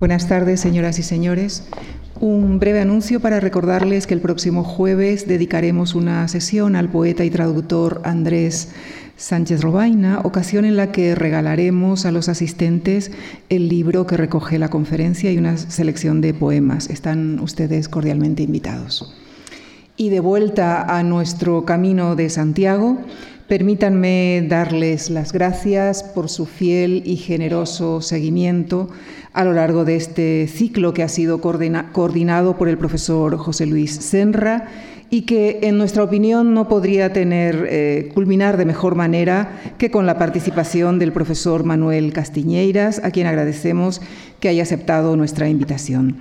Buenas tardes, señoras y señores. Un breve anuncio para recordarles que el próximo jueves dedicaremos una sesión al poeta y traductor Andrés Sánchez Robaina, ocasión en la que regalaremos a los asistentes el libro que recoge la conferencia y una selección de poemas. Están ustedes cordialmente invitados. Y de vuelta a nuestro camino de Santiago, Permítanme darles las gracias por su fiel y generoso seguimiento a lo largo de este ciclo que ha sido coordinado por el profesor José Luis Senra y que, en nuestra opinión, no podría tener, eh, culminar de mejor manera que con la participación del profesor Manuel Castiñeiras, a quien agradecemos que haya aceptado nuestra invitación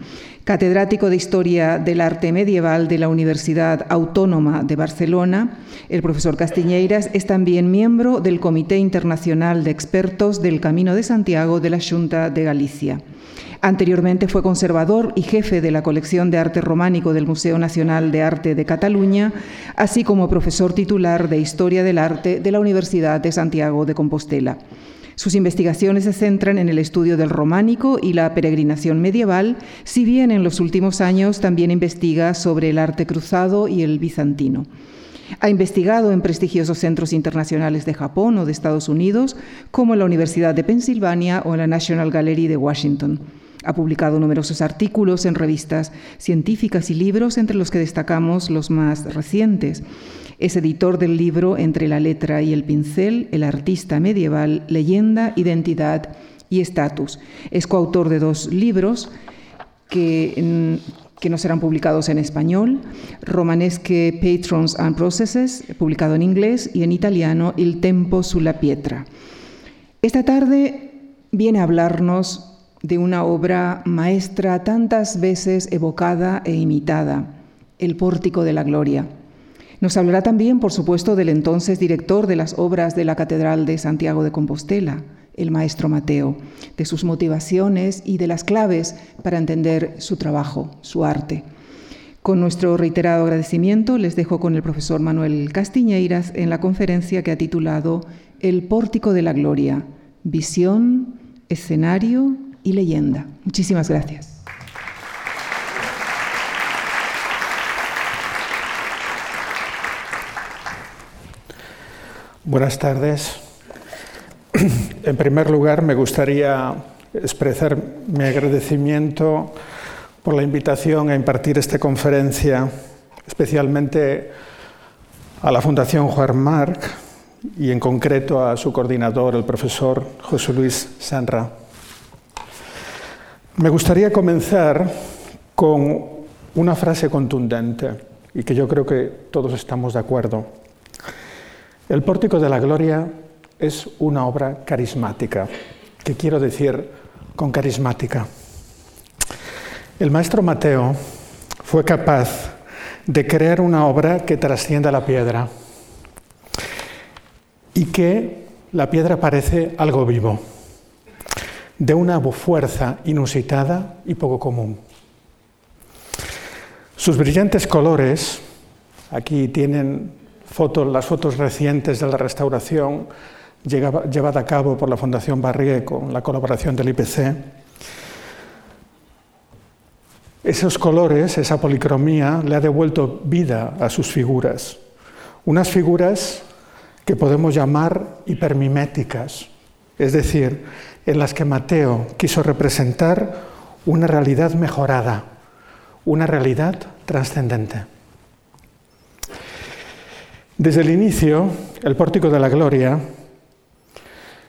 catedrático de Historia del Arte Medieval de la Universidad Autónoma de Barcelona. El profesor Castiñeiras es también miembro del Comité Internacional de Expertos del Camino de Santiago de la Junta de Galicia. Anteriormente fue conservador y jefe de la colección de arte románico del Museo Nacional de Arte de Cataluña, así como profesor titular de Historia del Arte de la Universidad de Santiago de Compostela. Sus investigaciones se centran en el estudio del románico y la peregrinación medieval, si bien en los últimos años también investiga sobre el arte cruzado y el bizantino. Ha investigado en prestigiosos centros internacionales de Japón o de Estados Unidos, como la Universidad de Pensilvania o la National Gallery de Washington. Ha publicado numerosos artículos en revistas científicas y libros, entre los que destacamos los más recientes. Es editor del libro Entre la letra y el pincel, El artista medieval, leyenda, identidad y estatus. Es coautor de dos libros que, no serán publicados en español, Romanesque Patrons and Processes, publicado en inglés, y en italiano Il tempo sulla pietra. Esta tarde viene a hablarnos de una obra maestra tantas veces evocada e imitada, El Pórtico de la Gloria nos hablará también, por supuesto, del entonces director de las obras de la Catedral de Santiago de Compostela, el maestro Mateo, de sus motivaciones y de las claves para entender su trabajo, su arte. Con nuestro reiterado agradecimiento les dejo con el profesor Manuel Castiñeiras en la conferencia que ha titulado El Pórtico de la Gloria, visión, escenario y leyenda. Muchísimas gracias. Buenas tardes. En primer lugar, me gustaría expresar mi agradecimiento por la invitación a impartir esta conferencia, especialmente a la Fundación Juan Marc y en concreto a su coordinador, el profesor José Luis Sanra. Me gustaría comenzar con una frase contundente y que yo creo que todos estamos de acuerdo. El Pórtico de la Gloria es una obra carismática. ¿Qué quiero decir con carismática? El maestro Mateo fue capaz de crear una obra que trascienda la piedra y que la piedra parece algo vivo, de una fuerza inusitada y poco común. Sus brillantes colores, aquí tienen las fotos recientes de la restauración llevada a cabo por la Fundación Barrié con la colaboración del IPC. Esos colores, esa policromía, le ha devuelto vida a sus figuras. Unas figuras que podemos llamar hipermiméticas, es decir, en las que Mateo quiso representar una realidad mejorada, una realidad trascendente. Desde el inicio, el Pórtico de la Gloria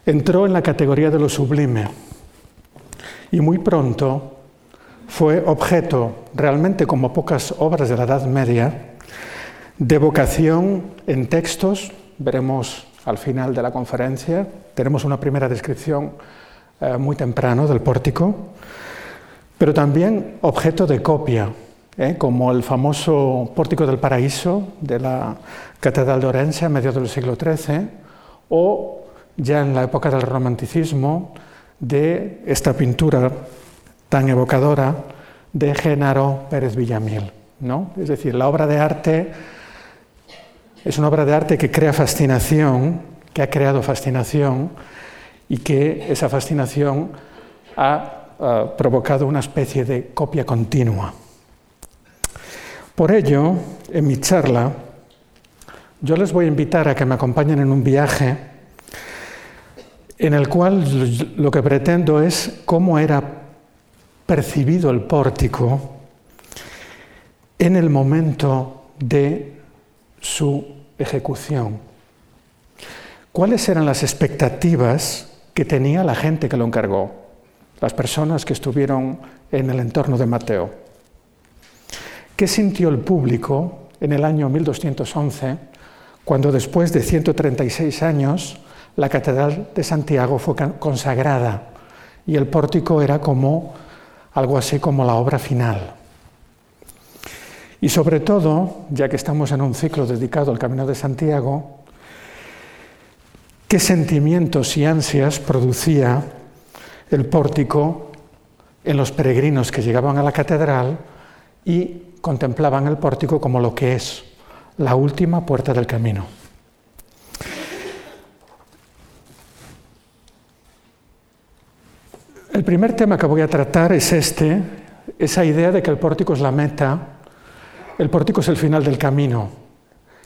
entró en la categoría de lo sublime y muy pronto fue objeto, realmente como pocas obras de la Edad Media, de vocación en textos, veremos al final de la conferencia, tenemos una primera descripción eh, muy temprano del pórtico, pero también objeto de copia, ¿eh? como el famoso Pórtico del Paraíso de la Catedral de Orense a mediados del siglo XIII, o ya en la época del romanticismo, de esta pintura tan evocadora de Genaro Pérez Villamil. ¿no? Es decir, la obra de arte es una obra de arte que crea fascinación, que ha creado fascinación y que esa fascinación ha provocado una especie de copia continua. Por ello, en mi charla, yo les voy a invitar a que me acompañen en un viaje en el cual lo que pretendo es cómo era percibido el pórtico en el momento de su ejecución. ¿Cuáles eran las expectativas que tenía la gente que lo encargó? Las personas que estuvieron en el entorno de Mateo. ¿Qué sintió el público en el año 1211, cuando después de 136 años la Catedral de Santiago fue consagrada y el pórtico era como algo así como la obra final? Y sobre todo, ya que estamos en un ciclo dedicado al Camino de Santiago, qué sentimientos y ansias producía el pórtico en los peregrinos que llegaban a la catedral y contemplaban el pórtico como lo que es la última puerta del camino. El primer tema que voy a tratar es este, esa idea de que el pórtico es la meta, el pórtico es el final del camino.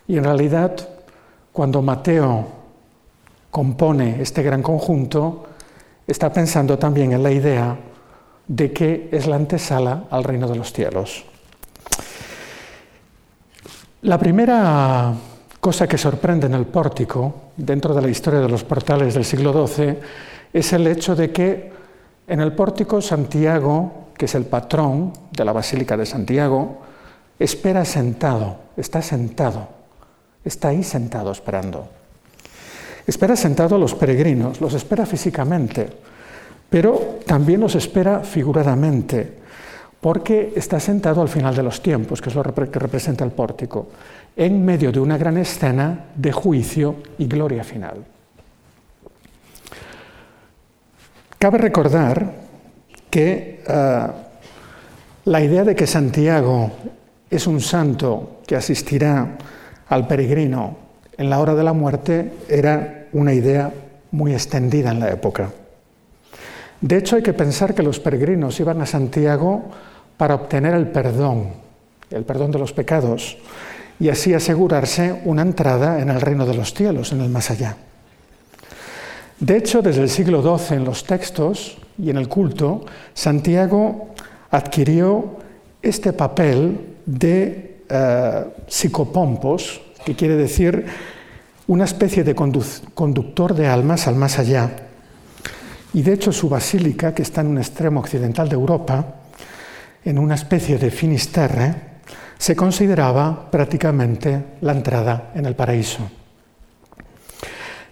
Y en realidad, cuando Mateo compone este gran conjunto, está pensando también en la idea de que es la antesala al reino de los cielos. La primera cosa que sorprende en el pórtico, dentro de la historia de los portales del siglo XII, es el hecho de que en el pórtico Santiago, que es el patrón de la Basílica de Santiago, espera sentado, está sentado, está ahí sentado esperando. Espera sentado a los peregrinos, los espera físicamente, pero también los espera figuradamente, porque está sentado al final de los tiempos, que es lo que representa el pórtico, en medio de una gran escena de juicio y gloria final. Cabe recordar que eh, la idea de que Santiago es un santo que asistirá al peregrino en la hora de la muerte era una idea muy extendida en la época. De hecho, hay que pensar que los peregrinos iban a Santiago para obtener el perdón, el perdón de los pecados, y así asegurarse una entrada en el reino de los cielos, en el más allá. De hecho, desde el siglo XII en los textos y en el culto, Santiago adquirió este papel de eh, psicopompos, que quiere decir una especie de conductor de almas al más allá. Y de hecho su basílica, que está en un extremo occidental de Europa, en una especie de Finisterre, se consideraba prácticamente la entrada en el paraíso.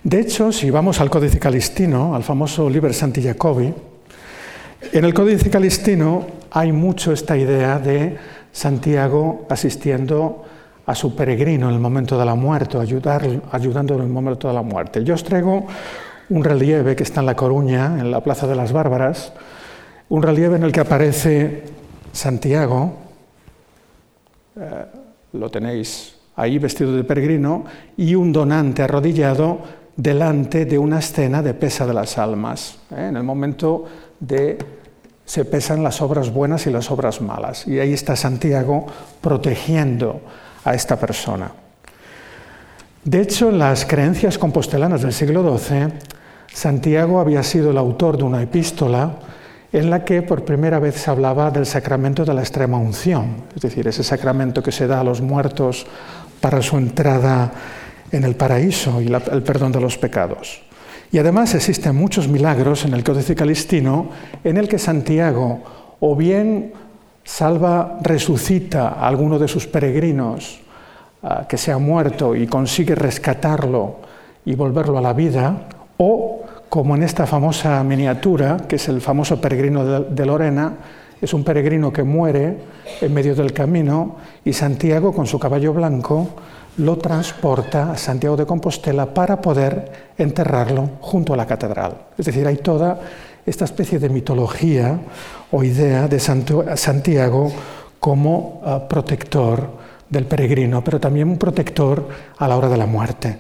De hecho, si vamos al Códice Calistino, al famoso Liber Santi Jacobi, en el Códice Calistino hay mucho esta idea de Santiago asistiendo a su peregrino en el momento de la muerte, ayudando en el momento de la muerte. Yo os traigo un relieve que está en La Coruña, en la Plaza de las Bárbaras, un relieve en el que aparece Santiago, eh, lo tenéis ahí vestido de peregrino, y un donante arrodillado delante de una escena de pesa de las almas, ¿eh? en el momento de se pesan las obras buenas y las obras malas. Y ahí está Santiago protegiendo a esta persona. De hecho, en las creencias compostelanas del siglo XII, Santiago había sido el autor de una epístola en la que por primera vez se hablaba del sacramento de la extrema unción, es decir, ese sacramento que se da a los muertos para su entrada en el paraíso y el perdón de los pecados. Y además existen muchos milagros en el Códice Calistino en el que Santiago o bien salva, resucita a alguno de sus peregrinos ah, que se ha muerto y consigue rescatarlo y volverlo a la vida, o como en esta famosa miniatura, que es el famoso peregrino de Lorena, es un peregrino que muere en medio del camino y Santiago con su caballo blanco lo transporta a Santiago de Compostela para poder enterrarlo junto a la catedral. Es decir, hay toda esta especie de mitología o idea de Santiago como ah, protector del peregrino, pero también un protector a la hora de la muerte.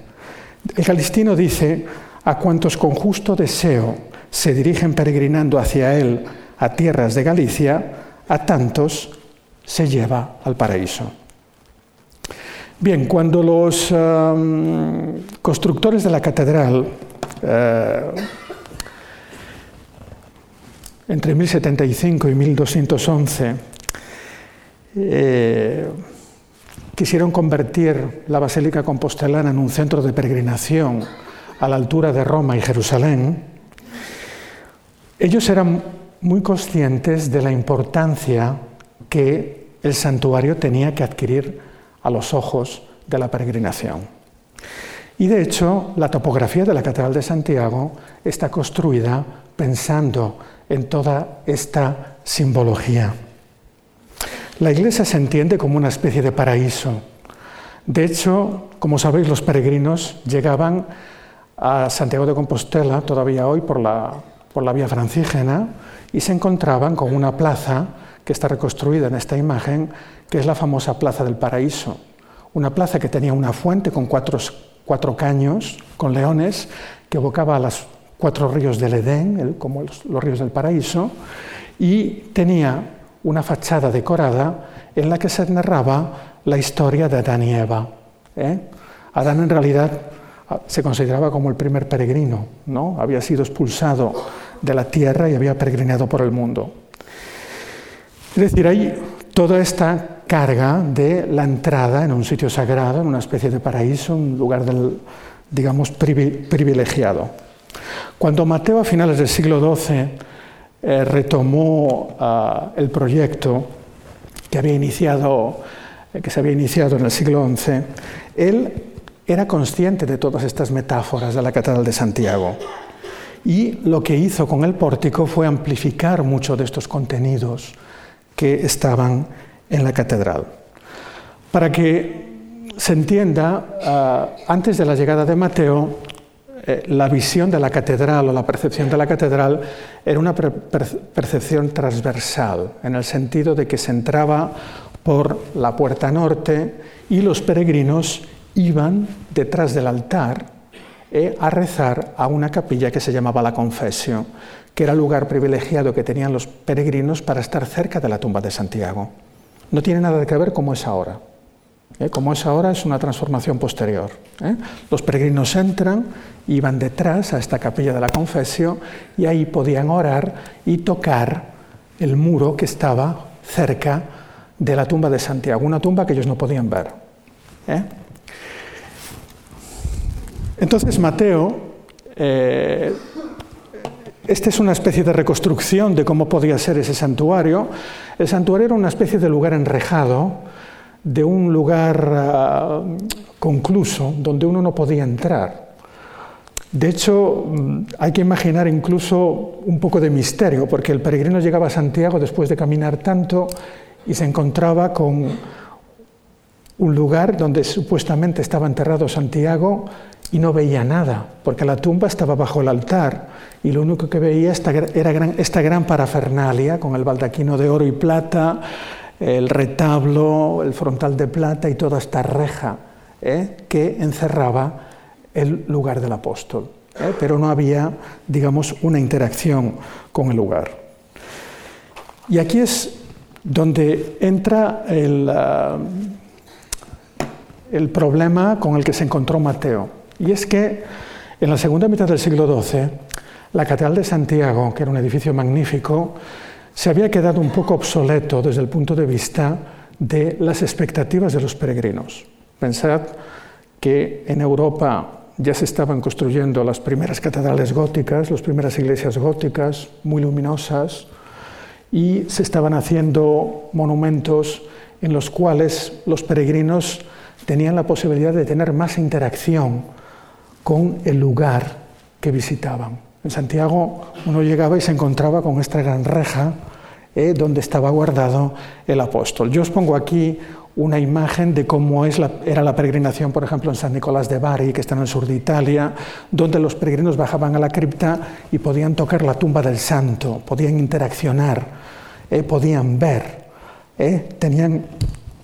El Calistino dice, a cuantos con justo deseo se dirigen peregrinando hacia él a tierras de Galicia, a tantos se lleva al paraíso. Bien, cuando los um, constructores de la catedral, eh, entre 1075 y 1211, eh, quisieron convertir la Basílica Compostelana en un centro de peregrinación a la altura de Roma y Jerusalén, ellos eran muy conscientes de la importancia que el santuario tenía que adquirir a los ojos de la peregrinación. Y de hecho, la topografía de la Catedral de Santiago está construida pensando en toda esta simbología. La iglesia se entiende como una especie de paraíso. De hecho, como sabéis, los peregrinos llegaban a Santiago de Compostela, todavía hoy por la, por la vía francígena, y se encontraban con una plaza que está reconstruida en esta imagen, que es la famosa Plaza del Paraíso. Una plaza que tenía una fuente con cuatro, cuatro caños, con leones, que evocaba a los cuatro ríos del Edén, como los, ríos del paraíso, y tenía una fachada decorada en la que se narraba la historia de Adán y Eva. ¿eh? Adán en realidad se consideraba como el primer peregrino, ¿no? había sido expulsado de la tierra y había peregrinado por el mundo. Es decir, hay toda esta carga de la entrada en un sitio sagrado, en una especie de paraíso, un lugar del, digamos, privilegiado. Cuando Mateo a finales del siglo XII eh, retomó ah, el proyecto que, había iniciado, eh, que se había iniciado en el siglo XI, él era consciente de todas estas metáforas de la Catedral de Santiago. Y lo que hizo con el pórtico fue amplificar mucho de estos contenidos que estaban en la catedral. Para que se entienda, ah, antes de la llegada de Mateo, eh, la visión de la catedral o la percepción de la catedral era una percepción transversal, en el sentido de que se entraba por la puerta norte y los peregrinos iban detrás del altar eh, a rezar a una capilla que se llamaba la Confesión, que era el lugar privilegiado que tenían los peregrinos para estar cerca de la tumba de Santiago no tiene nada que ver como es ahora. ¿eh? Como es ahora es una transformación posterior. ¿eh? Los peregrinos entran y van detrás a esta capilla de la confesión y ahí podían orar y tocar el muro que estaba cerca de la tumba de Santiago, una tumba que ellos no podían ver. ¿eh? Entonces Mateo esta es una especie de reconstrucción de cómo podía ser ese santuario. El santuario era una especie de lugar enrejado, de un lugar ah, concluso, donde uno no podía entrar. De hecho, mm, hay que imaginar incluso un poco de misterio, porque el peregrino llegaba a Santiago después de caminar tanto y se encontraba con un lugar donde supuestamente estaba enterrado Santiago y no veía nada, porque la tumba estaba bajo el altar y lo único que veía era esta gran parafernalia con el baldaquino de oro y plata, el retablo, el frontal de plata y toda esta reja ¿eh? que encerraba el lugar del apóstol. ¿eh? Pero no había, digamos, una interacción con el lugar. Y aquí es donde entra el, ah, el problema con el que se encontró Mateo. Y es que en la segunda mitad del siglo XII, la Catedral de Santiago, que era un edificio magnífico, se había quedado un poco obsoleto desde el punto de vista de las expectativas de los peregrinos. Pensad que en Europa ya se estaban construyendo las primeras catedrales góticas, las primeras iglesias góticas muy luminosas, y se estaban haciendo monumentos en los cuales los peregrinos tenían la posibilidad de tener más interacción con el lugar que visitaban. En Santiago uno llegaba y se encontraba con esta gran reja eh, donde estaba guardado el apóstol. Yo os pongo aquí una imagen de cómo es era la peregrinación, por ejemplo, en San Nicolás de Bari, que está en el sur de Italia, donde los peregrinos bajaban a la cripta y podían tocar la tumba del santo, podían interaccionar, eh, podían ver, eh, tenían,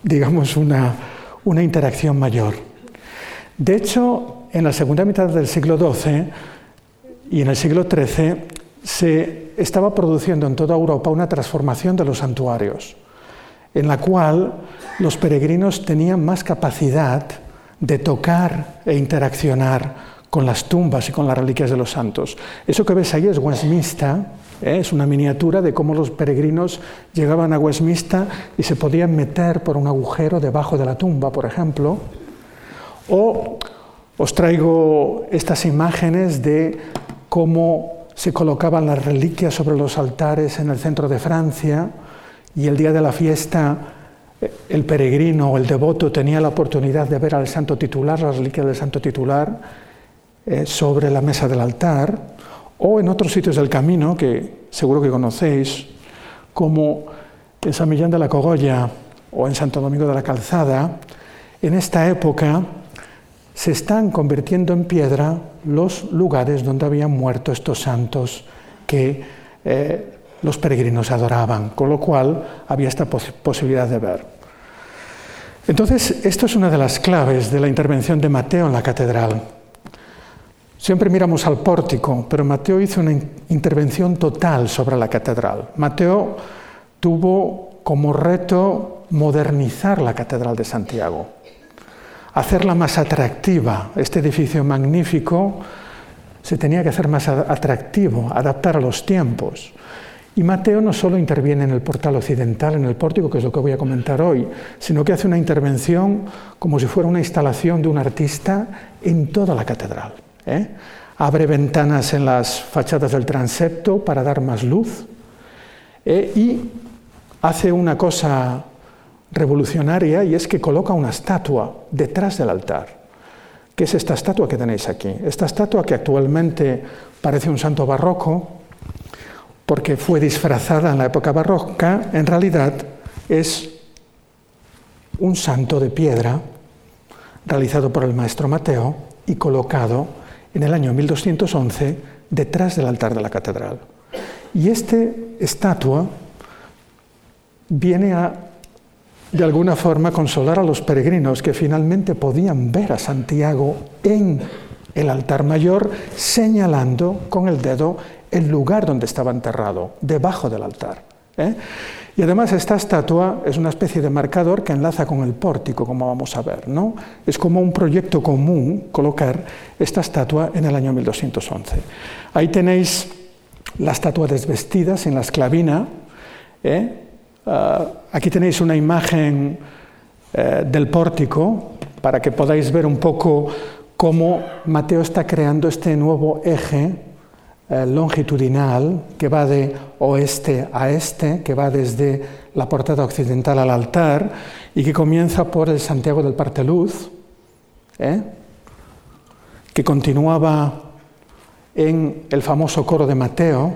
digamos, una, una interacción mayor. De hecho, en la segunda mitad del siglo XII y en el siglo XIII se estaba produciendo en toda Europa una transformación de los santuarios, en la cual los peregrinos tenían más capacidad de tocar e interaccionar con las tumbas y con las reliquias de los santos. Eso que ves ahí es Westminster, ¿eh? es una miniatura de cómo los peregrinos llegaban a Westminster y se podían meter por un agujero debajo de la tumba, por ejemplo. O os traigo estas imágenes de cómo se colocaban las reliquias sobre los altares en el centro de Francia y el día de la fiesta el peregrino o el devoto tenía la oportunidad de ver al santo titular, la reliquia del santo titular, eh, sobre la mesa del altar, o en otros sitios del camino que seguro que conocéis, como en San Millán de la Cogolla o en Santo Domingo de la Calzada, en esta época se están convirtiendo en piedra los lugares donde habían muerto estos santos que eh, los peregrinos adoraban, con lo cual había esta posibilidad de ver. Entonces, esto es una de las claves de la intervención de Mateo en la catedral. Siempre miramos al pórtico, pero Mateo hizo una intervención total sobre la catedral. Mateo tuvo como reto modernizar la catedral de Santiago, hacerla más atractiva. Este edificio magnífico se tenía que hacer más atractivo, adaptar a los tiempos. Y Mateo no solo interviene en el portal occidental, en el pórtico, que es lo que voy a comentar hoy, sino que hace una intervención como si fuera una instalación de un artista en toda la catedral. ¿eh? Abre ventanas en las fachadas del transepto para dar más luz ¿eh? y hace una cosa revolucionaria y es que coloca una estatua detrás del altar. ¿Qué es esta estatua que tenéis aquí? Esta estatua que actualmente parece un santo barroco, porque fue disfrazada en la época barroca, en realidad es un santo de piedra realizado por el maestro Mateo y colocado en el año 1211 detrás del altar de la catedral. Y esta estatua viene a, de alguna forma, consolar a los peregrinos que finalmente podían ver a Santiago en el altar mayor, señalando con el dedo el lugar donde estaba enterrado, debajo del altar. ¿eh? Y además esta estatua es una especie de marcador que enlaza con el pórtico, como vamos a ver. ¿no? Es como un proyecto común colocar esta estatua en el año 1211. Ahí tenéis la estatua desvestida, sin la esclavina. ¿eh? Ah, aquí tenéis una imagen eh, del pórtico para que podáis ver un poco cómo Mateo está creando este nuevo eje eh, longitudinal que va de oeste a este, que va desde la portada occidental al altar y que comienza por el Santiago del Parteluz, ¿eh? que continuaba en el famoso coro de Mateo,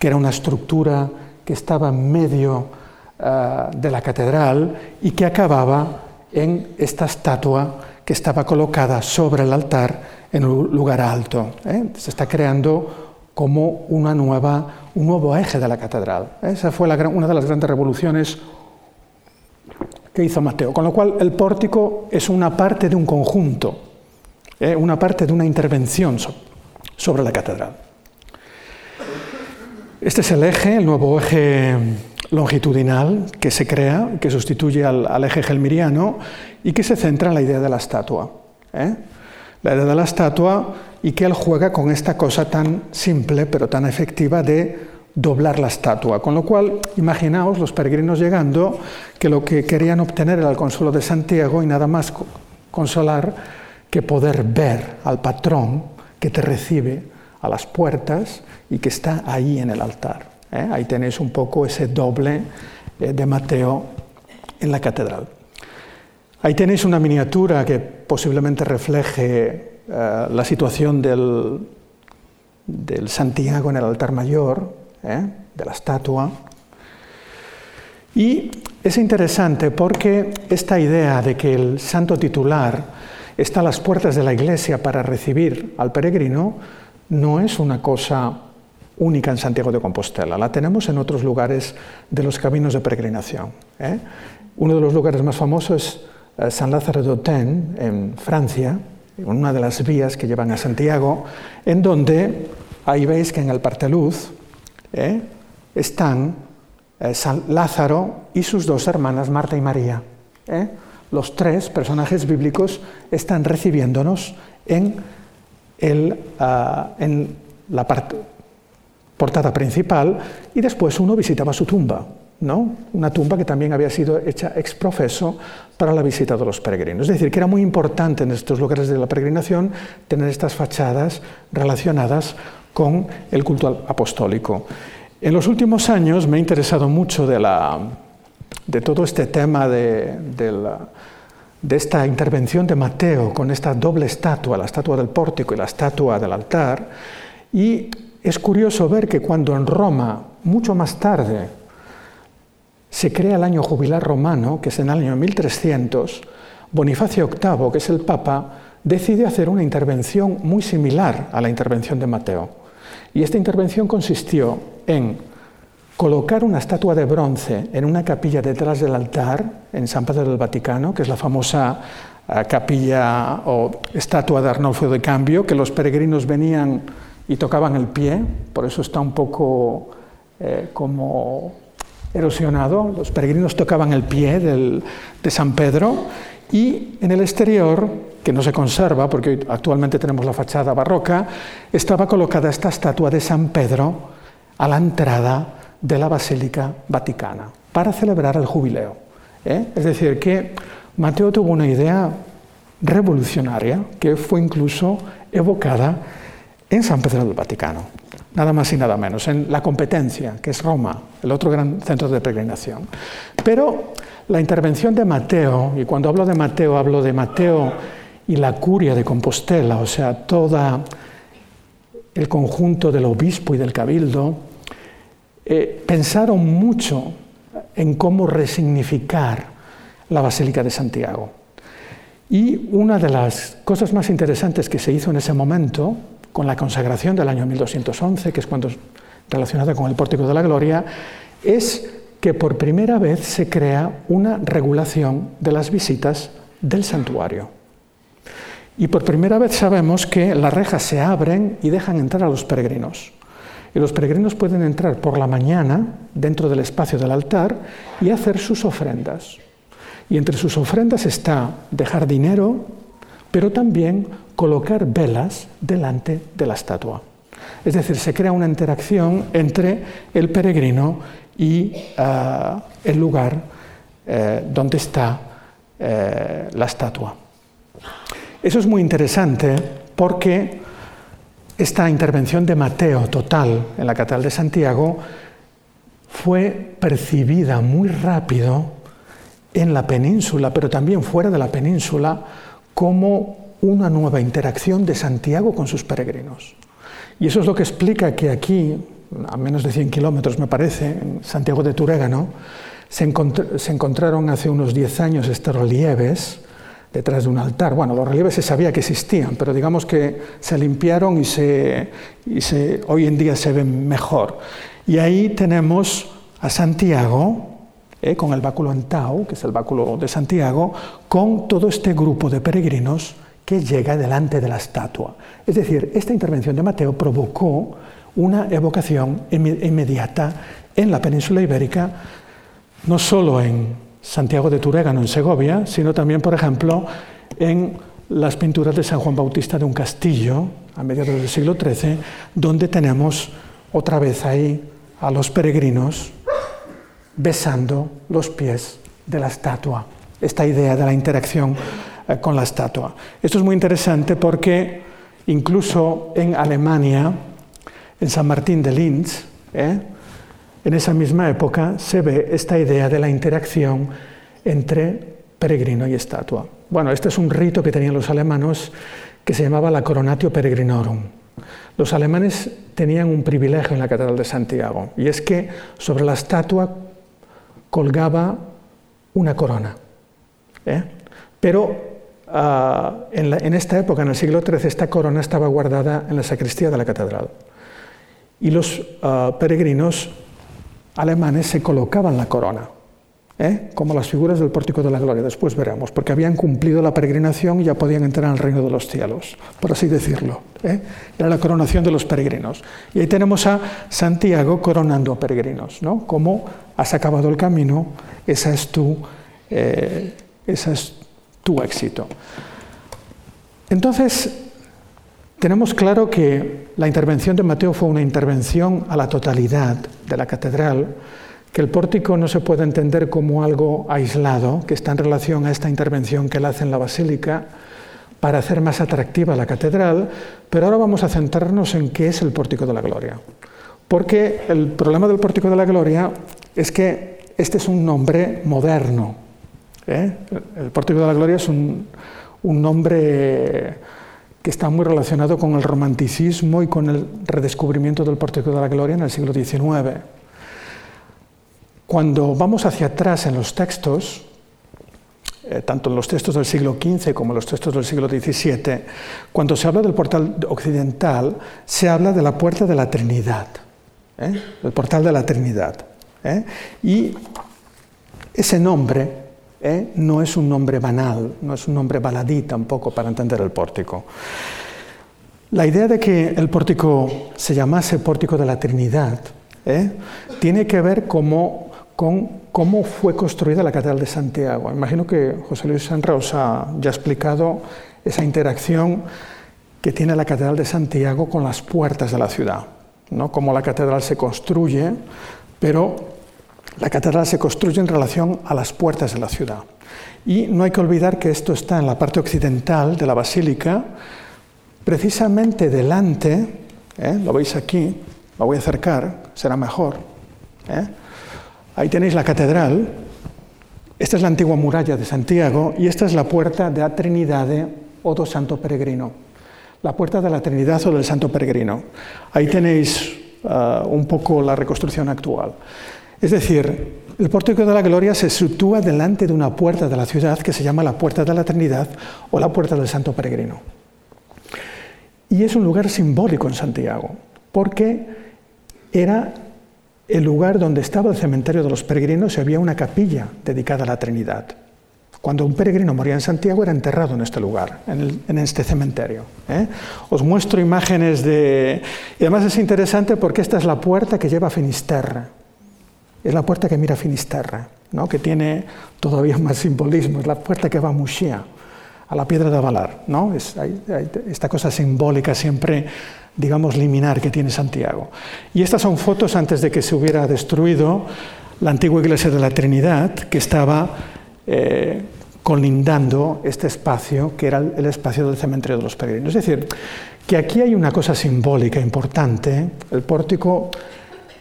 que era una estructura que estaba en medio eh, de la catedral y que acababa en esta estatua que estaba colocada sobre el altar en un lugar alto. ¿eh? Se está creando como una nueva, un nuevo eje de la catedral. Esa fue una de las grandes revoluciones que hizo Mateo. Con lo cual, el pórtico es una parte de un conjunto, ¿eh? una parte de una intervención sobre la catedral. Este es el eje, el nuevo eje longitudinal que se crea, que sustituye al, eje gelmiriano y que se centra en la idea de la estatua. ¿eh? La idea de la estatua y que él juega con esta cosa tan simple pero tan efectiva de doblar la estatua. Con lo cual, imaginaos los peregrinos llegando que lo que querían obtener era el consuelo de Santiago y nada más consolar que poder ver al patrón que te recibe a las puertas y que está ahí en el altar. ¿eh? Ahí tenéis un poco ese doble eh, de Mateo en la catedral. Ahí tenéis una miniatura que posiblemente refleje eh, la situación del, del, Santiago en el altar mayor, de la estatua. Y es interesante porque esta idea de que el santo titular está a las puertas de la iglesia para recibir al peregrino no es una cosa única en Santiago de Compostela. La tenemos en otros lugares de los caminos de peregrinación. ¿eh? Uno de los lugares más famosos es eh, San Lázaro d'Autun, en Francia, en una de las vías que llevan a Santiago, en donde ahí veis que en el Parteluz ¿eh? están San Lázaro y sus dos hermanas, Marta y María. Los tres personajes bíblicos están recibiéndonos en, el, ah, en la portada principal y después uno visitaba su tumba. ¿no? Una tumba que también había sido hecha ex profeso para la visita de los peregrinos. Es decir, que era muy importante en estos lugares de la peregrinación tener estas fachadas relacionadas con el culto apostólico. En los últimos años me he interesado mucho de, la, de todo este tema de, de, esta intervención de Mateo con esta doble estatua, la estatua del pórtico y la estatua del altar, y es curioso ver que cuando en Roma, mucho más tarde, se crea el año jubilar romano, que es en el año 1300, Bonifacio VIII, que es el Papa, decide hacer una intervención muy similar a la intervención de Mateo. Y esta intervención consistió en colocar una estatua de bronce en una capilla detrás del altar en San Pedro del Vaticano, que es la famosa eh, capilla o estatua de Arnolfo de Cambio, que los peregrinos venían y tocaban el pie, por eso está un poco eh, como erosionado, los peregrinos tocaban el pie de San Pedro y en el exterior, que no se conserva porque actualmente tenemos la fachada barroca, estaba colocada esta estatua de San Pedro a la entrada de la Basílica Vaticana para celebrar el jubileo. ¿eh? Es decir, que Mateo tuvo una idea revolucionaria que fue incluso evocada en San Pedro del Vaticano nada más y nada menos, en la competencia, que es Roma, el otro gran centro de peregrinación. Pero la intervención de Mateo, y cuando hablo de Mateo, hablo de Mateo y la curia de Compostela, o sea, todo el conjunto del obispo y del cabildo, eh, pensaron mucho en cómo resignificar la Basílica de Santiago. Y una de las cosas más interesantes que se hizo en ese momento con la consagración del año 1211, que es cuando relacionada con el Pórtico de la Gloria, es que por primera vez se crea una regulación de las visitas del santuario. Y por primera vez sabemos que las rejas se abren y dejan entrar a los peregrinos. Y los peregrinos pueden entrar por la mañana dentro del espacio del altar y hacer sus ofrendas. Y entre sus ofrendas está dejar dinero, pero también colocar velas delante de la estatua. Es decir, se crea una interacción entre el peregrino y eh, el lugar eh, donde está eh, la estatua. Eso es muy interesante porque esta intervención de Mateo total en la Catedral de Santiago fue percibida muy rápido en la península, pero también fuera de la península, como una nueva interacción de Santiago con sus peregrinos. Y eso es lo que explica que aquí, a menos de 100 kilómetros me parece, en Santiago de Turégano, se, encontraron hace unos 10 años estos relieves detrás de un altar. Bueno, los relieves se sabía que existían, pero digamos que se limpiaron y, se, hoy en día se ven mejor. Y ahí tenemos a Santiago, eh, con el báculo Antau, que es el báculo de Santiago, con todo este grupo de peregrinos que llega delante de la estatua. Es decir, esta intervención de Mateo provocó una evocación inmediata en la península ibérica, no solo en Santiago de Turégano, en Segovia, sino también, por ejemplo, en las pinturas de San Juan Bautista de un castillo, a mediados del siglo XIII, donde tenemos otra vez ahí a los peregrinos besando los pies de la estatua. Esta idea de la interacción eh, con la estatua. Esto es muy interesante porque incluso en Alemania, en San Martín de Linz, ¿eh? En esa misma época se ve esta idea de la interacción entre peregrino y estatua. Bueno, este es un rito que tenían los alemanes que se llamaba la Coronatio Peregrinorum. Los alemanes tenían un privilegio en la Catedral de Santiago, y es que sobre la estatua colgaba una corona. ¿eh? Pero Ah, en, esta época, en el siglo XIII, esta corona estaba guardada en la sacristía de la catedral. Y los ah, peregrinos alemanes se colocaban la corona ¿eh? como las figuras del pórtico de la gloria, después veremos, porque habían cumplido la peregrinación y ya podían entrar al reino de los cielos, por así decirlo. ¿eh? Era la coronación de los peregrinos. Y ahí tenemos a Santiago coronando a peregrinos, ¿no? Como has acabado el camino, esa es tu, eh, esa es tu éxito. Entonces, tenemos claro que la intervención de Mateo fue una intervención a la totalidad de la catedral, que el pórtico no se puede entender como algo aislado, que está en relación a esta intervención que él hace en la basílica para hacer más atractiva la catedral, pero ahora vamos a centrarnos en qué es el pórtico de la gloria. Porque el problema del pórtico de la gloria es que este es un nombre moderno. ¿eh? El pórtico de la gloria es un, un nombre que está muy relacionado con el romanticismo y con el redescubrimiento del pórtico de la gloria en el siglo XIX. Cuando vamos hacia atrás en los textos, eh, tanto en los textos del siglo XV como en los textos del siglo XVII, cuando se habla del portal occidental, se habla de la puerta de la Trinidad, ¿eh? el portal de la Trinidad. ¿eh? Y ese nombre no es un nombre banal, no es un nombre baladí tampoco para entender el pórtico. La idea de que el pórtico se llamase pórtico de la Trinidad tiene que ver con cómo fue construida la Catedral de Santiago. Imagino que José Luis Sanra os ha ya explicado esa interacción que tiene la Catedral de Santiago con las puertas de la ciudad, ¿no? cómo la catedral se construye, pero la catedral se construye en relación a las puertas de la ciudad. Y no hay que olvidar que esto está en la parte occidental de la basílica, precisamente delante, ¿eh? lo veis aquí, lo voy a acercar, será mejor. ¿eh? Ahí tenéis la catedral, esta es la antigua muralla de Santiago y esta es la puerta de la Trinidad o do Santo Peregrino, la puerta de la Trinidad o del Santo Peregrino. Ahí tenéis uh, un poco la reconstrucción actual. Es decir, el pórtico de la gloria se sitúa delante de una puerta de la ciudad que se llama la puerta de la Trinidad o la puerta del Santo Peregrino. Y es un lugar simbólico en Santiago, porque era el lugar donde estaba el cementerio de los peregrinos había una capilla dedicada a la Trinidad. Cuando un peregrino moría en Santiago era enterrado en este lugar, en, este cementerio. ¿eh? Os muestro imágenes de... Y además es interesante porque esta es la puerta que lleva a Finisterre. Es la puerta que mira a Finisterre, ¿no? que tiene todavía más simbolismo. Es la puerta que va a Muxía, a la piedra de Avalar. ¿no? Es, hay, esta cosa simbólica siempre digamos, liminar que tiene Santiago. Y estas son fotos antes de que se hubiera destruido la antigua iglesia de la Trinidad, que estaba eh, colindando este espacio, que era el espacio del cementerio de los peregrinos. Es decir, que aquí hay una cosa simbólica importante. El pórtico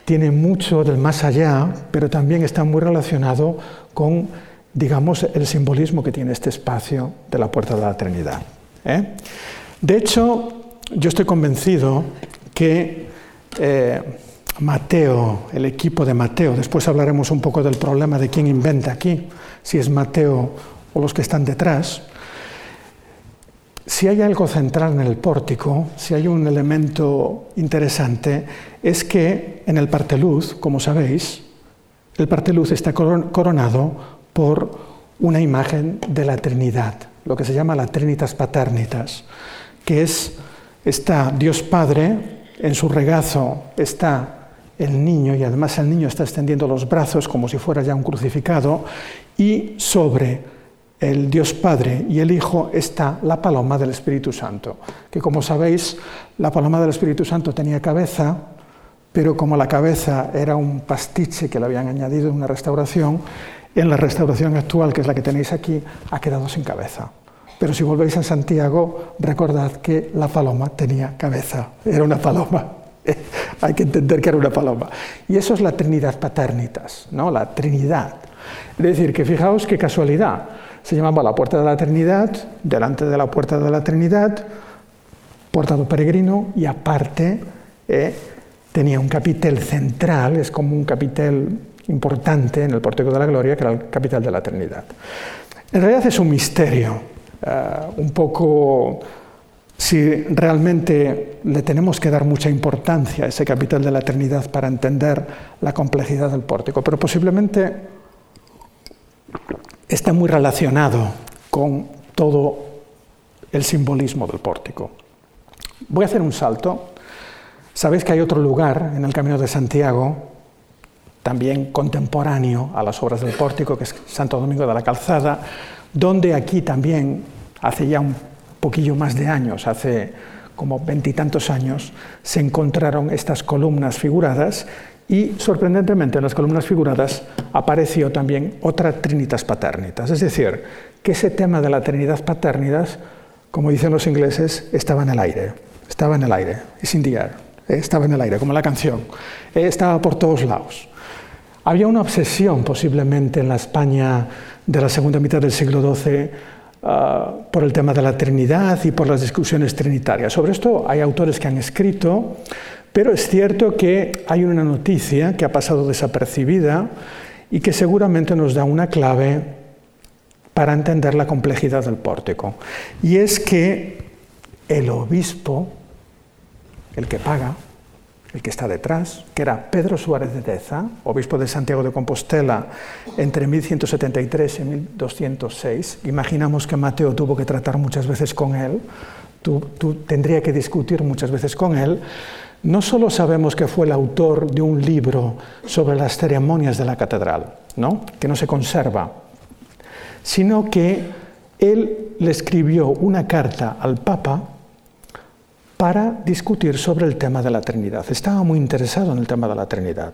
tiene mucho del más allá, pero también está muy relacionado con, digamos, el simbolismo que tiene este espacio de la puerta de la Trinidad. ¿eh? De hecho, yo estoy convencido que eh, Mateo, el equipo de Mateo, después hablaremos un poco del problema de quién inventa aquí, si es Mateo o los que están detrás, si hay algo central en el pórtico, si hay un elemento interesante, es que en el parteluz, como sabéis, el parteluz está coronado por una imagen de la Trinidad, lo que se llama la Trinitas Paternitas, que es está Dios Padre, en su regazo está el niño y además el niño está extendiendo los brazos como si fuera ya un crucificado y sobre el Dios Padre y el Hijo está la paloma del Espíritu Santo, que como sabéis, la paloma del Espíritu Santo tenía cabeza, pero como la cabeza era un pastiche que le habían añadido en una restauración, en la restauración actual, que es la que tenéis aquí, ha quedado sin cabeza. Pero si volvéis a Santiago, recordad que la paloma tenía cabeza, era una paloma. Hay que entender que era una paloma. Y eso es la Trinidad Paternitas, ¿no? la Trinidad. Es decir, que fijaos qué casualidad. Se llamaba la Puerta de la Trinidad, delante de la Puerta de la Trinidad, portado peregrino, y aparte eh, tenía un capitel central, es como un capitel importante en el Pórtico de la Gloria, que era el capital de la Trinidad. En realidad es un misterio, eh, un poco si realmente le tenemos que dar mucha importancia a ese capital de la eternidad para entender la complejidad del pórtico, pero posiblemente está muy relacionado con todo el simbolismo del pórtico. Voy a hacer un salto. Sabéis que hay otro lugar en el Camino de Santiago, también contemporáneo a las obras del pórtico, que es Santo Domingo de la Calzada, donde aquí también, hace ya un poquillo más de años, hace como veintitantos años, se encontraron estas columnas figuradas y sorprendentemente en las columnas figuradas apareció también otra Trinitas Paternitas, es decir, que ese tema de la Trinidad Paternitas, como dicen los ingleses, estaba en el aire, estaba en el aire, es in eh, estaba en el aire, como la canción, eh, estaba por todos lados. Había una obsesión posiblemente en la España de la segunda mitad del siglo XII ah, por el tema de la Trinidad y por las discusiones trinitarias. Sobre esto hay autores que han escrito, pero es cierto que hay una noticia que ha pasado desapercibida y que seguramente nos da una clave para entender la complejidad del pórtico. Y es que el obispo, el que paga, el que está detrás, que era Pedro Suárez de Deza, obispo de Santiago de Compostela entre 1173 y 1206. Imaginamos que Mateo tuvo que tratar muchas veces con él, tendría que discutir muchas veces con él. No solo sabemos que fue el autor de un libro sobre las ceremonias de la catedral, ¿no? que no se conserva, sino que él le escribió una carta al Papa para discutir sobre el tema de la Trinidad. Estaba muy interesado en el tema de la Trinidad.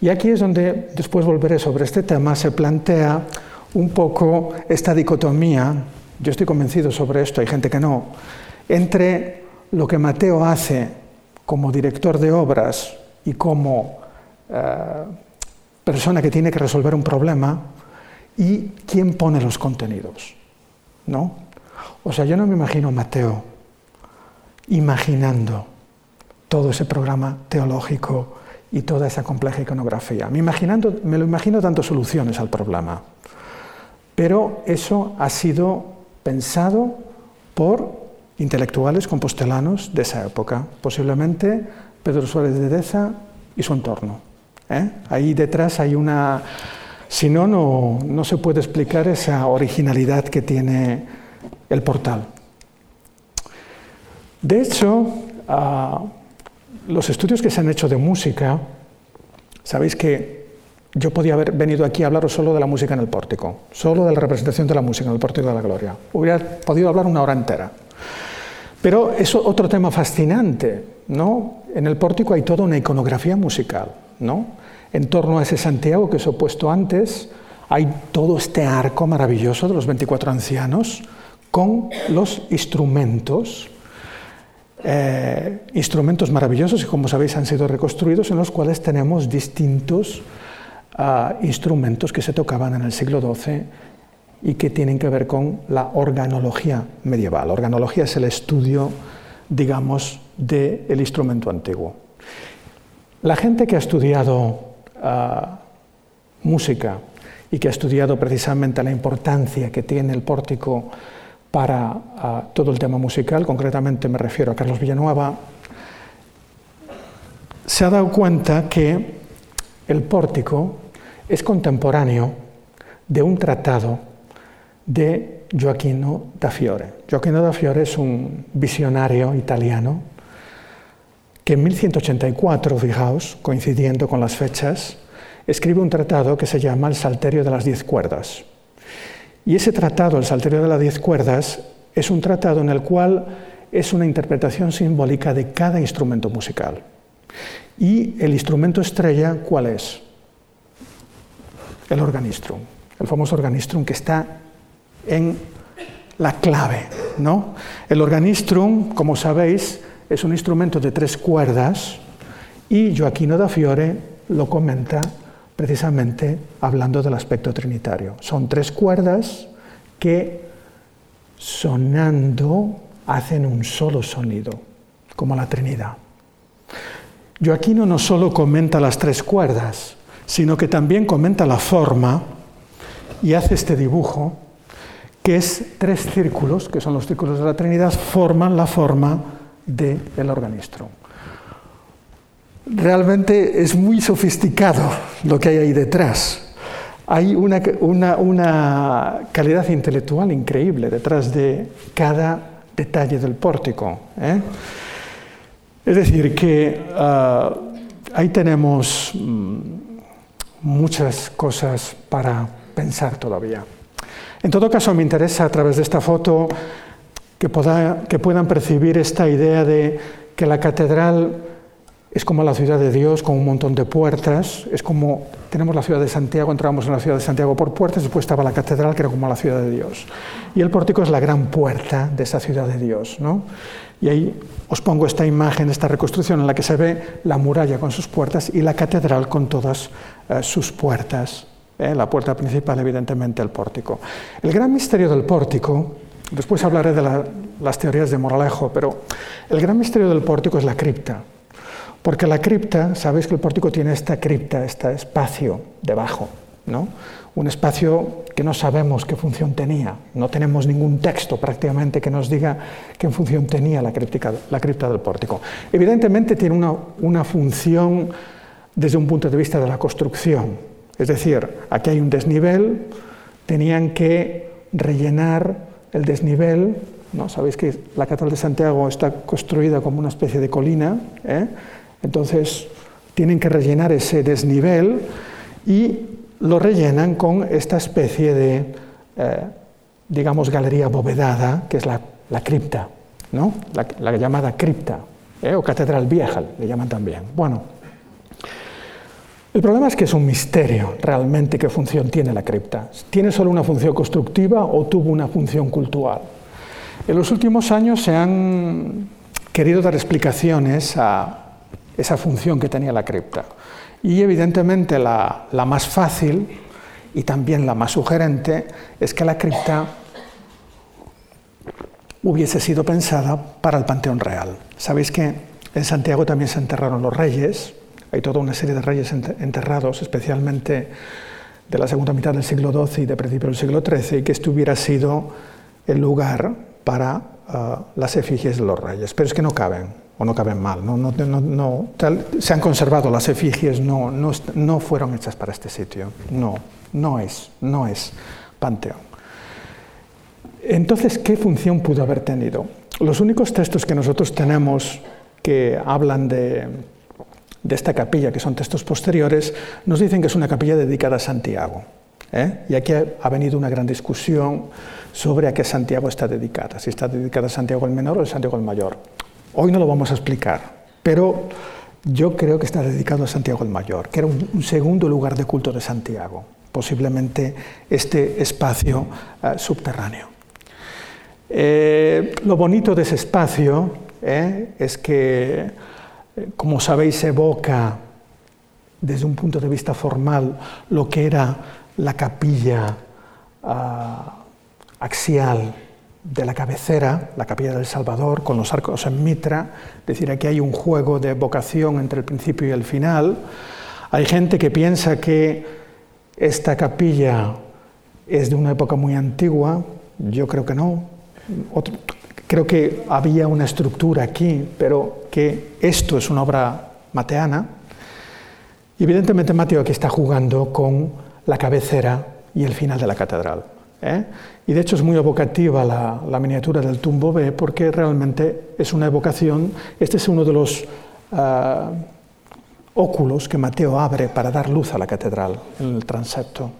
Y aquí es donde, después volveré sobre este tema, se plantea un poco esta dicotomía, yo estoy convencido sobre esto, hay gente que no, entre lo que Mateo hace como director de obras y como eh, persona que tiene que resolver un problema y quién pone los contenidos. ¿no? O sea, yo no me imagino a Mateo imaginando todo ese programa teológico y toda esa compleja iconografía. Me, imaginando, me lo imagino dando soluciones al problema. Pero eso ha sido pensado por intelectuales compostelanos de esa época, posiblemente Pedro Suárez de Deza y su entorno. ¿eh? Ahí detrás hay una... Si no, no se puede explicar esa originalidad que tiene el portal. De hecho, ah, los estudios que se han hecho de música, sabéis que yo podía haber venido aquí a hablaros solo de la música en el pórtico, solo de la representación de la música en el pórtico de la gloria. Hubiera podido hablar una hora entera. Pero es otro tema fascinante, ¿no? En el pórtico hay toda una iconografía musical, ¿no? En torno a ese Santiago que os he puesto antes, hay todo este arco maravilloso de los 24 ancianos con los instrumentos eh, instrumentos maravillosos y como sabéis han sido reconstruidos en los cuales tenemos distintos ah, instrumentos que se tocaban en el siglo XII y que tienen que ver con la organología medieval. Organología es el estudio, digamos, del instrumento antiguo. La gente que ha estudiado ah, música y que ha estudiado precisamente la importancia que tiene el pórtico para todo el tema musical, concretamente me refiero a Carlos Villanueva, se ha dado cuenta que el pórtico es contemporáneo de un tratado de Gioacchino da Fiore. Gioacchino da Fiore es un visionario italiano que en 1184, fijaos, coincidiendo con las fechas, escribe un tratado que se llama El Salterio de las Diez Cuerdas. Y ese tratado, el Salterio de las Diez Cuerdas, es un tratado en el cual es una interpretación simbólica de cada instrumento musical. Y el instrumento estrella, ¿cuál es? El organistrum, el famoso organistrum que está en la clave. ¿no? El organistrum, como sabéis, es un instrumento de tres cuerdas y Joaquino da Fiore lo comenta precisamente hablando del aspecto trinitario. Son tres cuerdas que sonando hacen un solo sonido, como la Trinidad. Joaquino no solo comenta las tres cuerdas, sino que también comenta la forma y hace este dibujo, que es tres círculos, que son los círculos de la Trinidad, forman la forma del el organistro realmente es muy sofisticado lo que hay ahí detrás. hay una, calidad intelectual increíble detrás de cada detalle del pórtico. ¿eh? Es decir, que ah, ahí tenemos mm, muchas cosas para pensar todavía. En todo caso, me interesa a través de esta foto que, puedan percibir esta idea de que la catedral es como la ciudad de Dios, con un montón de puertas. Es como tenemos la ciudad de Santiago, entramos en la ciudad de Santiago por puertas, después estaba la catedral, que era como la ciudad de Dios. Y el pórtico es la gran puerta de esa ciudad de Dios. ¿no? Y ahí os pongo esta imagen, esta reconstrucción en la que se ve la muralla con sus puertas y la catedral con todas eh, sus puertas. ¿Eh? La puerta principal, evidentemente, el pórtico. El gran misterio del pórtico, después hablaré de las teorías de Moralejo, pero el gran misterio del pórtico es la cripta. Porque la cripta, sabéis que el pórtico tiene esta cripta, este espacio debajo, ¿no? un espacio que no sabemos qué función tenía, no tenemos ningún texto prácticamente que nos diga qué función tenía la, la cripta del pórtico. Evidentemente tiene una, una función desde un punto de vista de la construcción, es decir, aquí hay un desnivel, tenían que rellenar el desnivel ¿no? Sabéis que la Catedral de Santiago está construida como una especie de colina, ¿eh? Entonces, tienen que rellenar ese desnivel y lo rellenan con esta especie de, eh, digamos, galería abovedada, que es la, cripta, ¿no? la, llamada cripta, ¿eh? o catedral vieja, le llaman también. Bueno, el problema es que es un misterio realmente qué función tiene la cripta. ¿Tiene solo una función constructiva o tuvo una función cultural? En los últimos años se han querido dar explicaciones a esa función que tenía la cripta. Y evidentemente la, más fácil y también la más sugerente es que la cripta hubiese sido pensada para el Panteón Real. Sabéis que en Santiago también se enterraron los reyes, hay toda una serie de reyes enterrados, especialmente de la segunda mitad del siglo XII y de principio del siglo XIII, y que este hubiera sido el lugar para uh, las efigies de los reyes. Pero es que no caben o no caben mal. No, no, no, se han conservado las efigies, no, no, fueron hechas para este sitio. No, no es, no es panteón. Entonces, ¿qué función pudo haber tenido? Los únicos textos que nosotros tenemos que hablan de, de esta capilla, que son textos posteriores, nos dicen que es una capilla dedicada a Santiago. ¿eh? Y aquí ha venido una gran discusión sobre a qué Santiago está dedicada, si está dedicada a Santiago el menor o a Santiago el mayor. Hoy no lo vamos a explicar, pero yo creo que está dedicado a Santiago el Mayor, que era un, segundo lugar de culto de Santiago, posiblemente este espacio eh, subterráneo. Eh, lo bonito de ese espacio es que, como sabéis, evoca desde un punto de vista formal lo que era la capilla ah, axial de la cabecera, la capilla del Salvador, con los arcos en mitra, es decir, aquí hay un juego de vocación entre el principio y el final. Hay gente que piensa que esta capilla es de una época muy antigua, yo creo que no. Creo que había una estructura aquí, pero que esto es una obra mateana. evidentemente Mateo aquí está jugando con la cabecera y el final de la catedral. ¿eh? Y de hecho es muy evocativa la, miniatura del tumbo B porque realmente es una evocación, este es uno de los ah, óculos que Mateo abre para dar luz a la catedral en el transepto.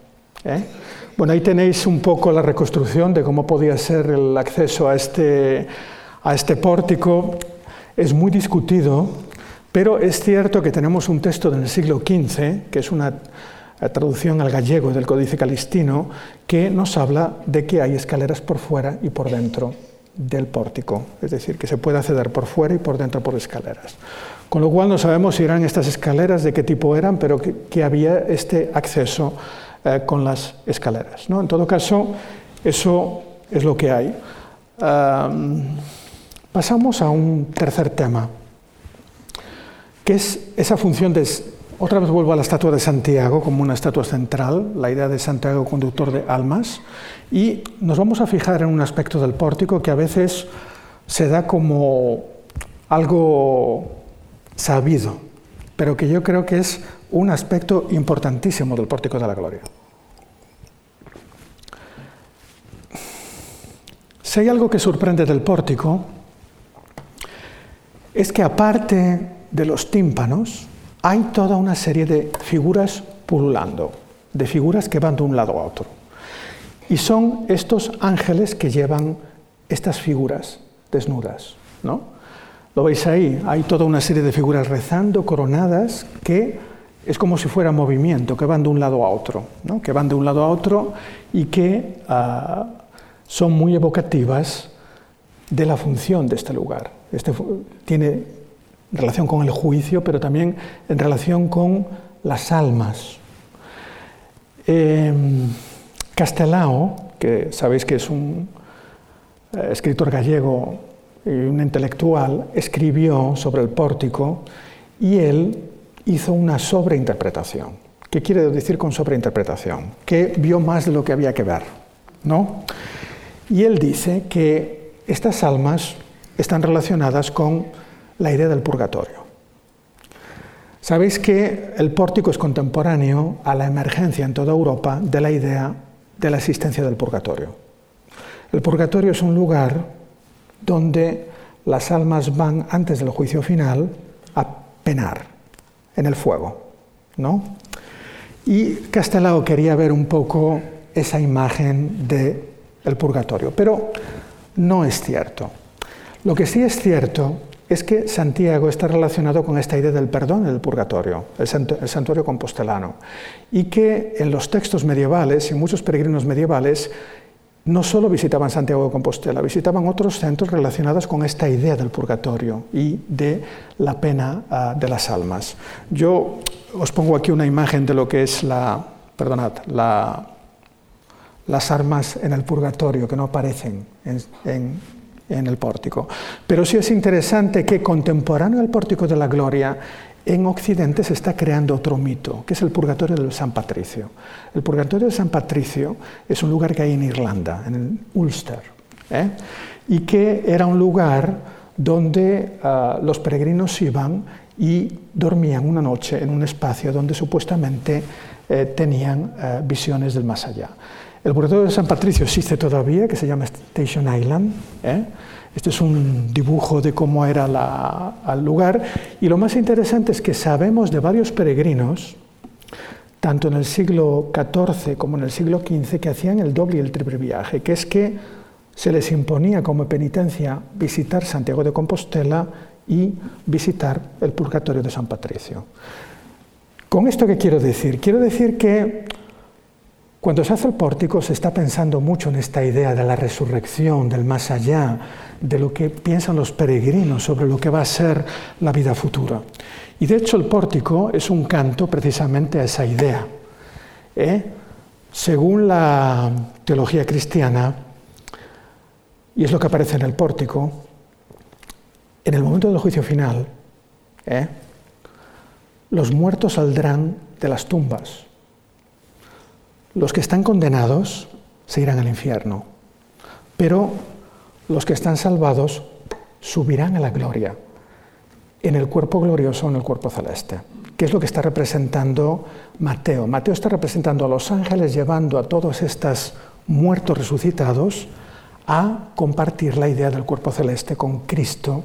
¿eh? Bueno, ahí tenéis un poco la reconstrucción de cómo podía ser el acceso a este, a este pórtico. Es muy discutido, pero es cierto que tenemos un texto del siglo XV, que es una la traducción al gallego del Códice Calistino, que nos habla de que hay escaleras por fuera y por dentro del pórtico, es decir, que se puede acceder por fuera y por dentro por escaleras. Con lo cual no sabemos si eran estas escaleras, de qué tipo eran, pero que, había este acceso eh, con las escaleras. ¿no? En todo caso, eso es lo que hay. pasamos a un tercer tema, que es esa función de otra vez vuelvo a la estatua de Santiago como una estatua central, la idea de Santiago conductor de almas, y nos vamos a fijar en un aspecto del pórtico que a veces se da como algo sabido, pero que yo creo que es un aspecto importantísimo del pórtico de la gloria. Si hay algo que sorprende del pórtico, es que aparte de los tímpanos, hay toda una serie de figuras pululando, de figuras que van de un lado a otro. Y son estos ángeles que llevan estas figuras desnudas, ¿no? Lo veis ahí, hay toda una serie de figuras rezando, coronadas, que es como si fuera movimiento, que van de un lado a otro, que van de un lado a otro y que uh, son muy evocativas de la función de este lugar. Este tiene relación con el juicio, pero también en relación con las almas. Eh, Castelao, que sabéis que es un eh, escritor gallego un intelectual, escribió sobre el pórtico y él hizo una sobreinterpretación. ¿Qué quiere decir con sobreinterpretación? Que vio más de lo que había que ver, ¿no? Y él dice que estas almas están relacionadas con la idea del purgatorio. Sabéis que el pórtico es contemporáneo a la emergencia en toda Europa de la idea de la existencia del purgatorio. El purgatorio es un lugar donde las almas van antes del juicio final a penar en el fuego, ¿no? Y Castelao quería ver un poco esa imagen del el purgatorio, pero no es cierto. Lo que sí es cierto es que Santiago está relacionado con esta idea del perdón del purgatorio, el, santuario compostelano, y que en los textos medievales y muchos peregrinos medievales no solo visitaban Santiago de Compostela, visitaban otros centros relacionados con esta idea del purgatorio y de la pena uh, de las almas. Yo os pongo aquí una imagen de lo que es la, perdonad, la, las armas en el purgatorio que no aparecen en, en, en el pórtico. Pero sí es interesante que contemporáneo al pórtico de la gloria en Occidente se está creando otro mito, que es el purgatorio de San Patricio. El purgatorio de San Patricio es un lugar que hay en Irlanda, en Ulster, ¿eh? y que era un lugar donde uh, los peregrinos iban y dormían una noche en un espacio donde supuestamente eh, tenían eh, visiones del más allá. El purgatorio de San Patricio existe todavía, que se llama Station Island. Este es un dibujo de cómo era el lugar. Y lo más interesante es que sabemos de varios peregrinos, tanto en el siglo XIV como en el siglo XV, que hacían el doble y el triple viaje, que es que se les imponía como penitencia visitar Santiago de Compostela y visitar el purgatorio de San Patricio. ¿Con esto qué quiero decir? Quiero decir que cuando se hace el pórtico se está pensando mucho en esta idea de la resurrección, del más allá, de lo que piensan los peregrinos sobre lo que va a ser la vida futura. Y de hecho el pórtico es un canto precisamente a esa idea. ¿eh? Según la teología cristiana, y es lo que aparece en el pórtico, en el momento del juicio final, ¿eh? los muertos saldrán de las tumbas. Los que están condenados se irán al infierno. Pero los que están salvados subirán a la gloria, en el cuerpo glorioso, en el cuerpo celeste. ¿Qué es lo que está representando Mateo? Mateo está representando a los ángeles llevando a todos estos muertos resucitados a compartir la idea del cuerpo celeste con Cristo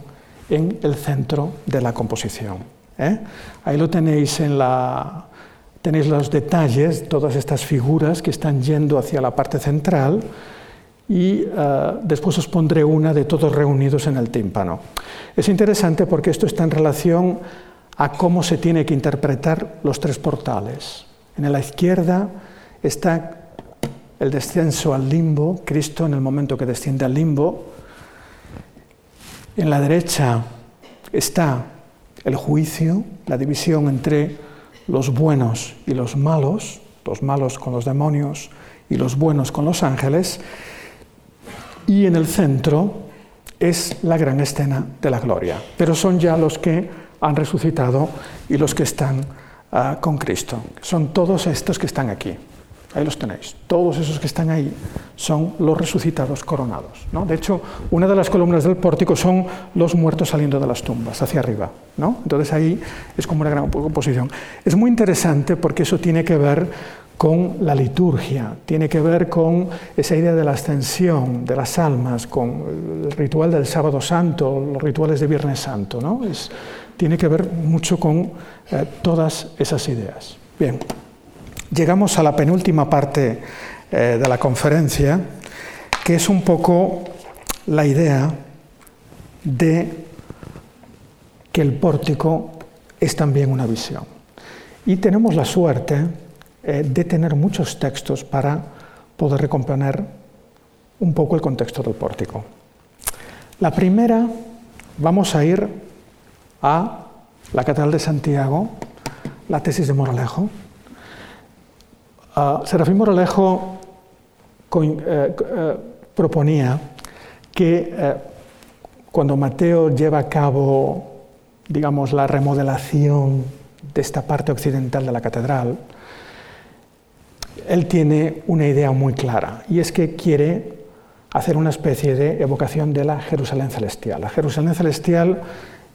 en el centro de la composición. ¿eh? Ahí lo tenéis en la... Tenéis los detalles, todas estas figuras que están yendo hacia la parte central y uh, después os pondré una de todos reunidos en el tímpano. Es interesante porque esto está en relación a cómo se tiene que interpretar los tres portales. En la izquierda está el descenso al limbo, Cristo en el momento que desciende al limbo. En la derecha está el juicio, la división entre los buenos y los malos, los malos con los demonios y los buenos con los ángeles y en el centro es la gran escena de la gloria. Pero son ya los que han resucitado y los que están uh, con Cristo. Son todos estos que están aquí. Ahí los tenéis. Todos esos que están ahí son los resucitados coronados. ¿no? De hecho, una de las columnas del pórtico son los muertos saliendo de las tumbas, hacia arriba. ¿no? Entonces ahí es como una gran composición. Es muy interesante porque eso tiene que ver con la liturgia, tiene que ver con esa idea de la ascensión de las almas, con el ritual del sábado santo, los rituales de Viernes Santo. ¿no? tiene que ver mucho con eh, todas esas ideas. Bien, llegamos a la penúltima parte eh, de la conferencia, que es un poco la idea de que el pórtico es también una visión. Y tenemos la suerte eh, de tener muchos textos para poder recomponer un poco el contexto del pórtico. La primera, vamos a ir a la Catedral de Santiago, la tesis de Moralejo. Uh, Serafín Moralejo eh, eh, proponía que cuando Mateo lleva a cabo, digamos, la remodelación de esta parte occidental de la catedral, él tiene una idea muy clara y es que quiere hacer una especie de evocación de la Jerusalén celestial. La Jerusalén celestial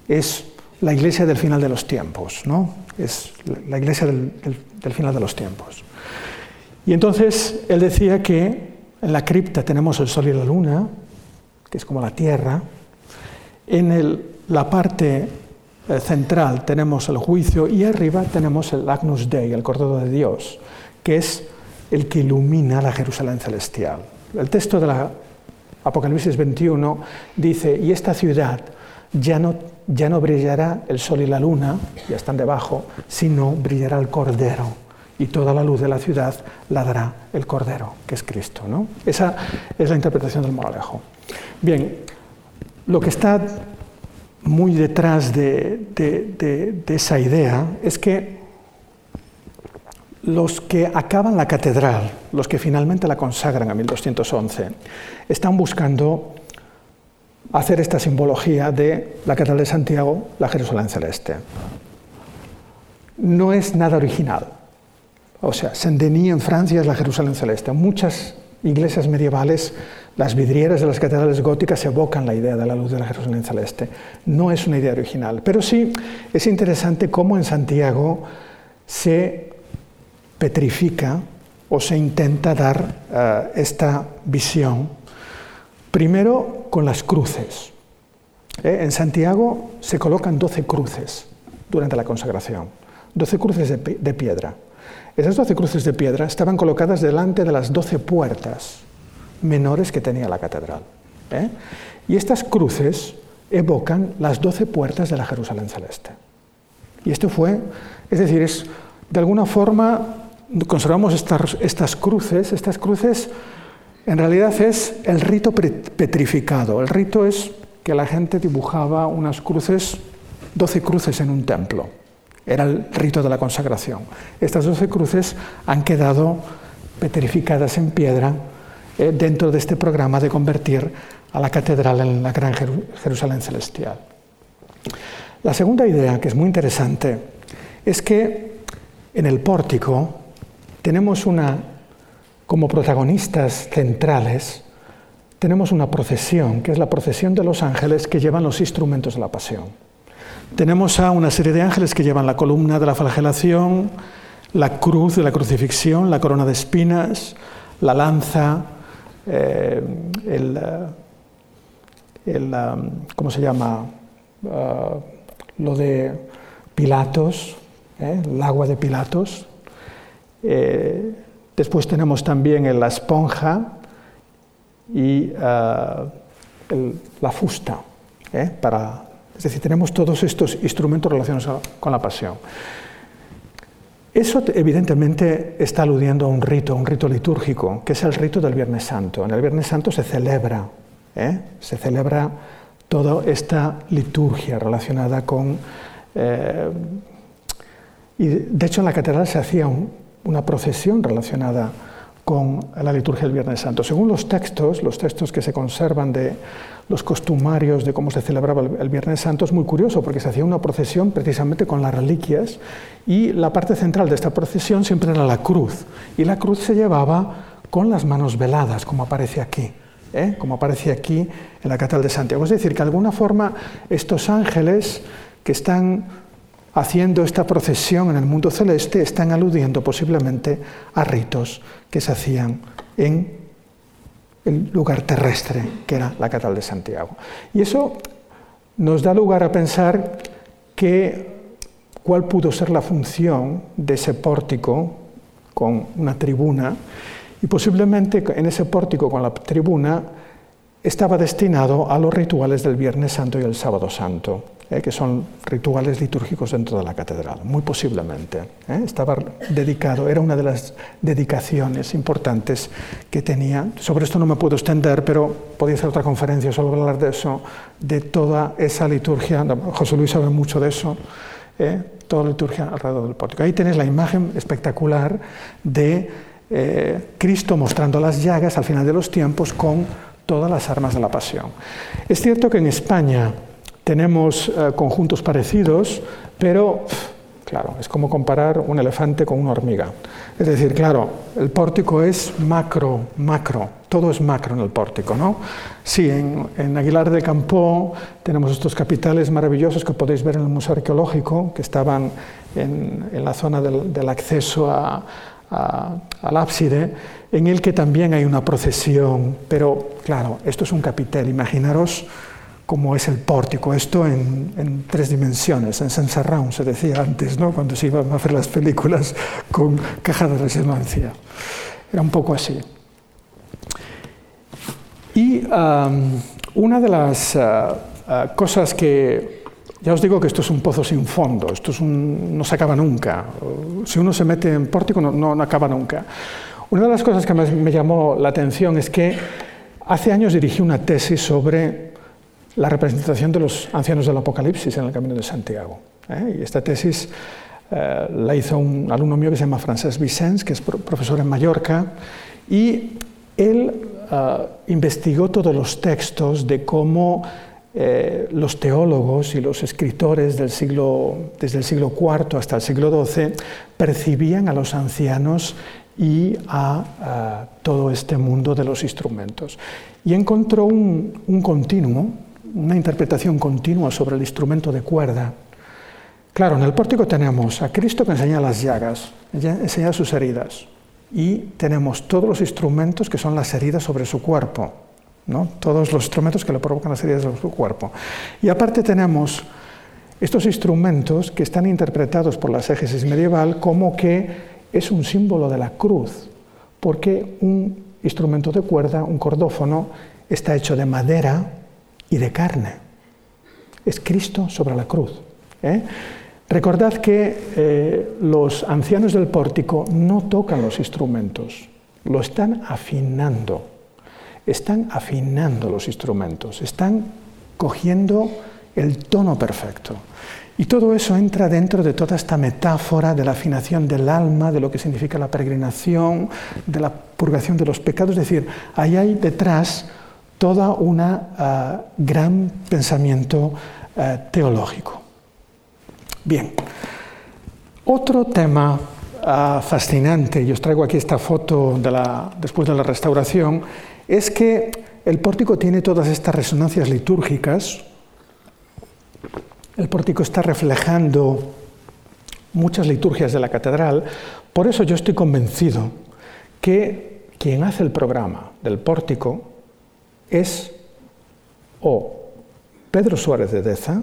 es la iglesia del final de los tiempos, ¿no? Es la iglesia del, final de los tiempos. Y entonces él decía que en la cripta tenemos el sol y la luna, que es como la tierra, en la parte eh, central tenemos el juicio y arriba tenemos el Agnus Dei, el Cordero de Dios, que es el que ilumina la Jerusalén celestial. El texto de la Apocalipsis 21 dice, y esta ciudad ya no, ya no brillará el sol y la luna, ya están debajo, sino brillará el Cordero, y toda la luz de la ciudad la dará el Cordero, que es Cristo. ¿no? Esa es la interpretación del moralejo. Bien, lo que está muy detrás de, de esa idea es que los que acaban la catedral, los que finalmente la consagran a 1211, están buscando hacer esta simbología de la catedral de Santiago, la Jerusalén celeste. No es nada original. O sea, Saint-Denis en Francia es la Jerusalén celeste. Muchas iglesias medievales, las vidrieras de las catedrales góticas evocan la idea de la luz de la Jerusalén celeste. No es una idea original, pero sí es interesante cómo en Santiago se petrifica o se intenta dar eh, esta visión, primero con las cruces. Eh, en Santiago se colocan 12 cruces durante la consagración, 12 cruces de, piedra. Esas 12 cruces de piedra estaban colocadas delante de las 12 puertas menores que tenía la catedral. ¿eh? Y estas cruces evocan las 12 puertas de la Jerusalén celeste. Y esto fue, es decir, es de alguna forma conservamos estas, cruces, estas cruces en realidad es el rito petrificado. El rito es que la gente dibujaba unas cruces, 12 cruces en un templo. Era el rito de la consagración. Estas 12 cruces han quedado petrificadas en piedra eh, dentro de este programa de convertir a la catedral en la Gran Jerusalén Celestial. La segunda idea, que es muy interesante, es que en el pórtico tenemos una, como protagonistas centrales, tenemos una procesión, que es la procesión de los ángeles que llevan los instrumentos de la pasión. Tenemos a una serie de ángeles que llevan la columna de la flagelación, la cruz de la crucifixión, la corona de espinas, la lanza, eh, el, um, ¿cómo se llama? Uh, lo de Pilatos, ¿eh? el agua de Pilatos, eh, después tenemos también la esponja y eh, la fusta. ¿eh? Para, es decir, tenemos todos estos instrumentos relacionados con la pasión. Eso evidentemente está aludiendo a un rito, un rito litúrgico, que es el rito del Viernes Santo. En el Viernes Santo se celebra, se celebra toda esta liturgia relacionada con... y de hecho en la catedral se hacía un, una procesión relacionada con la liturgia del Viernes Santo. Según los textos, los textos que se conservan de los costumarios de cómo se celebraba el Viernes Santo, es muy curioso porque se hacía una procesión precisamente con las reliquias y la parte central de esta procesión siempre era la cruz y la cruz se llevaba con las manos veladas, como aparece aquí. ¿eh? como aparece aquí en la Catedral de Santiago. Es decir, que de alguna forma estos ángeles que están haciendo esta procesión en el mundo celeste, están aludiendo posiblemente a ritos que se hacían en el lugar terrestre, que era la Catedral de Santiago. Y eso nos da lugar a pensar que cuál pudo ser la función de ese pórtico con una tribuna, y posiblemente en ese pórtico con la tribuna estaba destinado a los rituales del Viernes Santo y el Sábado Santo, eh, que son rituales litúrgicos dentro de la catedral, muy posiblemente. Eh, estaba dedicado, era una de las dedicaciones importantes que tenía. Sobre esto no me puedo extender, pero podría hacer otra conferencia solo hablar de eso, de toda esa liturgia. José Luis sabe mucho de eso. Eh, toda la liturgia alrededor del pórtico. Ahí tenéis la imagen espectacular de Cristo mostrando las llagas al final de los tiempos con todas las armas de la pasión. Es cierto que en España tenemos eh, conjuntos parecidos, pero claro, es como comparar un elefante con una hormiga. Es decir, claro, el pórtico es macro, macro, todo es macro en el pórtico, ¿no? Sí, en, Aguilar de Campo tenemos estos capitales maravillosos que podéis ver en el Museo Arqueológico, que estaban en, la zona del, acceso al ábside, en el que también hay una procesión, pero claro, esto es un capitel, imaginaros cómo es el pórtico, esto en, tres dimensiones, en Saint-Serraun se decía antes, ¿no? cuando se iban a hacer las películas con caja de resonancia. Era un poco así. Y una de las ah, ah, cosas que, ya os digo que esto es un pozo sin fondo, esto es no se acaba nunca. Si uno se mete en pórtico no, no acaba nunca. Una de las cosas que me llamó la atención es que hace años dirigí una tesis sobre la representación de los ancianos del Apocalipsis en el Camino de Santiago. ¿eh? Y esta tesis eh, la hizo un alumno mío que se llama Francesc Vicens, que es profesor en Mallorca, y él eh, investigó todos los textos de cómo los teólogos y los escritores desde el siglo IV hasta el siglo XII percibían a los ancianos y a, todo este mundo de los instrumentos. Y encontró un, continuo, una interpretación continua sobre el instrumento de cuerda. Claro, en el pórtico tenemos a Cristo que enseña las llagas, enseña sus heridas, y tenemos todos los instrumentos que son las heridas sobre su cuerpo, ¿no? todos los instrumentos que le provocan las heridas sobre su cuerpo. Y aparte tenemos estos instrumentos que están interpretados por la exégesis medieval como que es un símbolo de la cruz, porque un instrumento de cuerda, un cordófono, está hecho de madera y de carne. Es Cristo sobre la cruz. ¿eh? Recordad que eh, los ancianos del pórtico no tocan los instrumentos, lo están afinando. Están afinando los instrumentos, están cogiendo el tono perfecto. Y todo eso entra dentro de toda esta metáfora de la afinación del alma, de lo que significa la peregrinación, de la purgación de los pecados. Es decir, ahí hay detrás todo un ah, gran pensamiento ah, teológico. Bien, otro tema ah, fascinante, y os traigo aquí esta foto después de la restauración, es que el pórtico tiene todas estas resonancias litúrgicas. El pórtico está reflejando muchas liturgias de la catedral, por eso yo estoy convencido que quien hace el programa del pórtico es o Pedro Suárez de Deza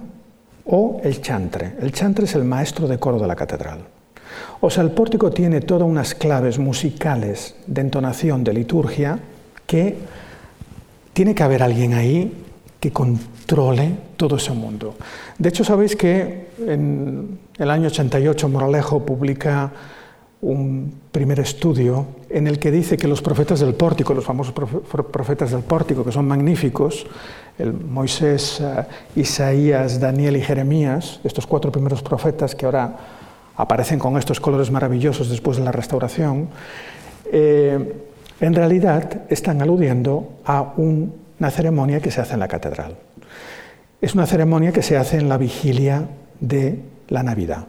o el chantre. El chantre es el maestro de coro de la catedral. O sea, el pórtico tiene todas unas claves musicales de entonación de liturgia que tiene que haber alguien ahí que controle todo ese mundo. De hecho, sabéis que en el año 88 Moralejo publica un primer estudio en el que dice que los profetas del pórtico, los famosos profetas del pórtico, que son magníficos, el Moisés, eh, Isaías, Daniel y Jeremías, estos cuatro primeros profetas que ahora aparecen con estos colores maravillosos después de la restauración, eh, en realidad están aludiendo a un una ceremonia que se hace en la catedral. Es una ceremonia que se hace en la vigilia de la Navidad,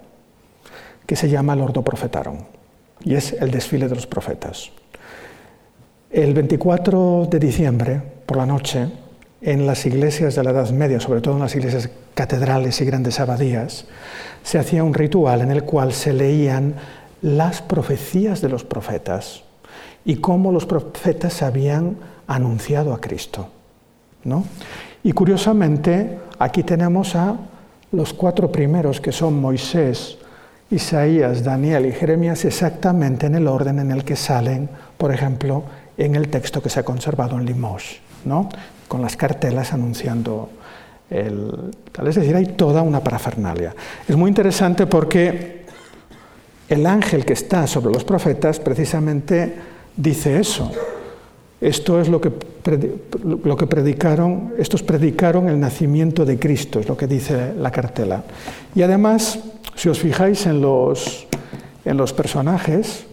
que se llama el Ordo Profetarum, y es el desfile de los profetas. El 24 de diciembre, por la noche, en las iglesias de la Edad Media, sobre todo en las iglesias catedrales y grandes abadías, se hacía un ritual en el cual se leían las profecías de los profetas y cómo los profetas habían anunciado a Cristo. ¿no? Y curiosamente, aquí tenemos a los cuatro primeros, que son Moisés, Isaías, Daniel y Jeremías, exactamente en el orden en el que salen, por ejemplo, en el texto que se ha conservado en Limoges, ¿no? con las cartelas anunciando el tal. Es decir, hay toda una parafernalia. Es muy interesante porque el ángel que está sobre los profetas precisamente dice eso. Esto es lo que, lo que predicaron, estos predicaron el nacimiento de Cristo, es lo que dice la cartela. Y además, si os fijáis en los, en los personajes,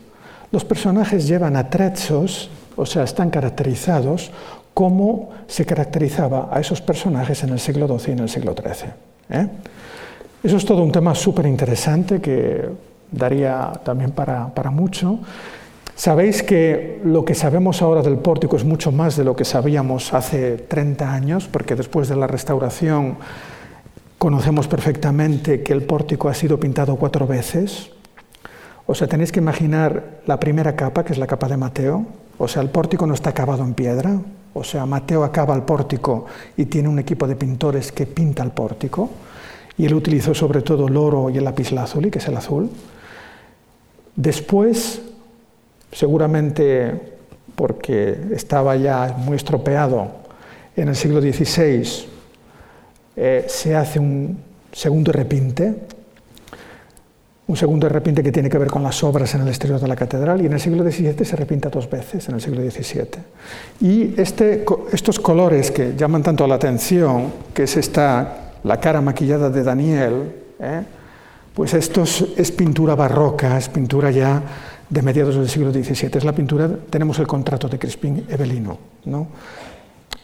los personajes llevan atrechos, o sea, están caracterizados como se caracterizaba a esos personajes en el siglo XII y en el siglo XIII. ¿eh? Eso es todo un tema súper interesante que daría también para, para mucho. Sabéis que lo que sabemos ahora del pórtico es mucho más de lo que sabíamos hace 30 años, porque después de la restauración conocemos perfectamente que el pórtico ha sido pintado cuatro veces. O sea, tenéis que imaginar la primera capa, que es la capa de Mateo. O sea, el pórtico no está acabado en piedra. O sea, Mateo acaba el pórtico y tiene un equipo de pintores que pinta el pórtico. Y él utilizó sobre todo el oro y el lapislázuli, que es el azul. Después seguramente porque estaba ya muy estropeado en el siglo XVI, eh, se hace un segundo repinte, un segundo repinte que tiene que ver con las obras en el exterior de la catedral, y en el siglo XVII se repinta dos veces, en el siglo XVII. Y este, estos colores que llaman tanto la atención, que es esta, la cara maquillada de Daniel, eh, pues esto es pintura barroca, es pintura ya de mediados del siglo XVII. Es la pintura, tenemos el contrato de Crispín Evelino. ¿no?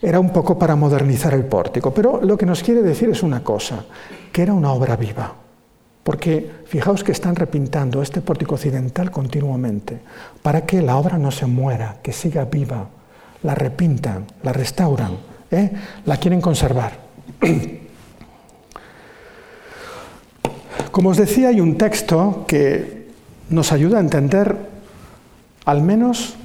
Era un poco para modernizar el pórtico, pero lo que nos quiere decir es una cosa, que era una obra viva. Porque fijaos que están repintando este pórtico occidental continuamente, para que la obra no se muera, que siga viva. La repintan, la restauran, ¿eh? la quieren conservar. Como os decía, hay un texto que nos ayuda a entender, al menos,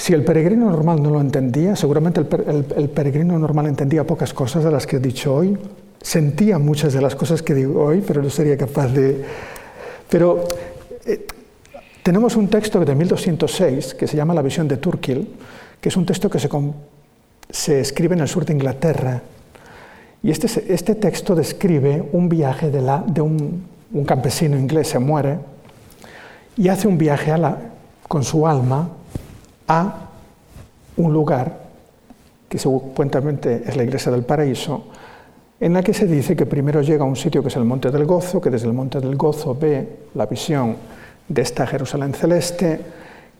si el peregrino normal no lo entendía, seguramente el, peregrino normal entendía pocas cosas de las que he dicho hoy, sentía muchas de las cosas que digo hoy, pero no sería capaz de... Pero eh, tenemos un texto de 1206 que se llama La visión de Turkil, que es un texto que se, escribe en el sur de Inglaterra. Y este, este texto describe un viaje de, un campesino inglés se muere y hace un viaje con su alma a un lugar que supuestamente es la iglesia del paraíso, en la que se dice que primero llega a un sitio que es el Monte del Gozo, que desde el Monte del Gozo ve la visión de esta Jerusalén celeste,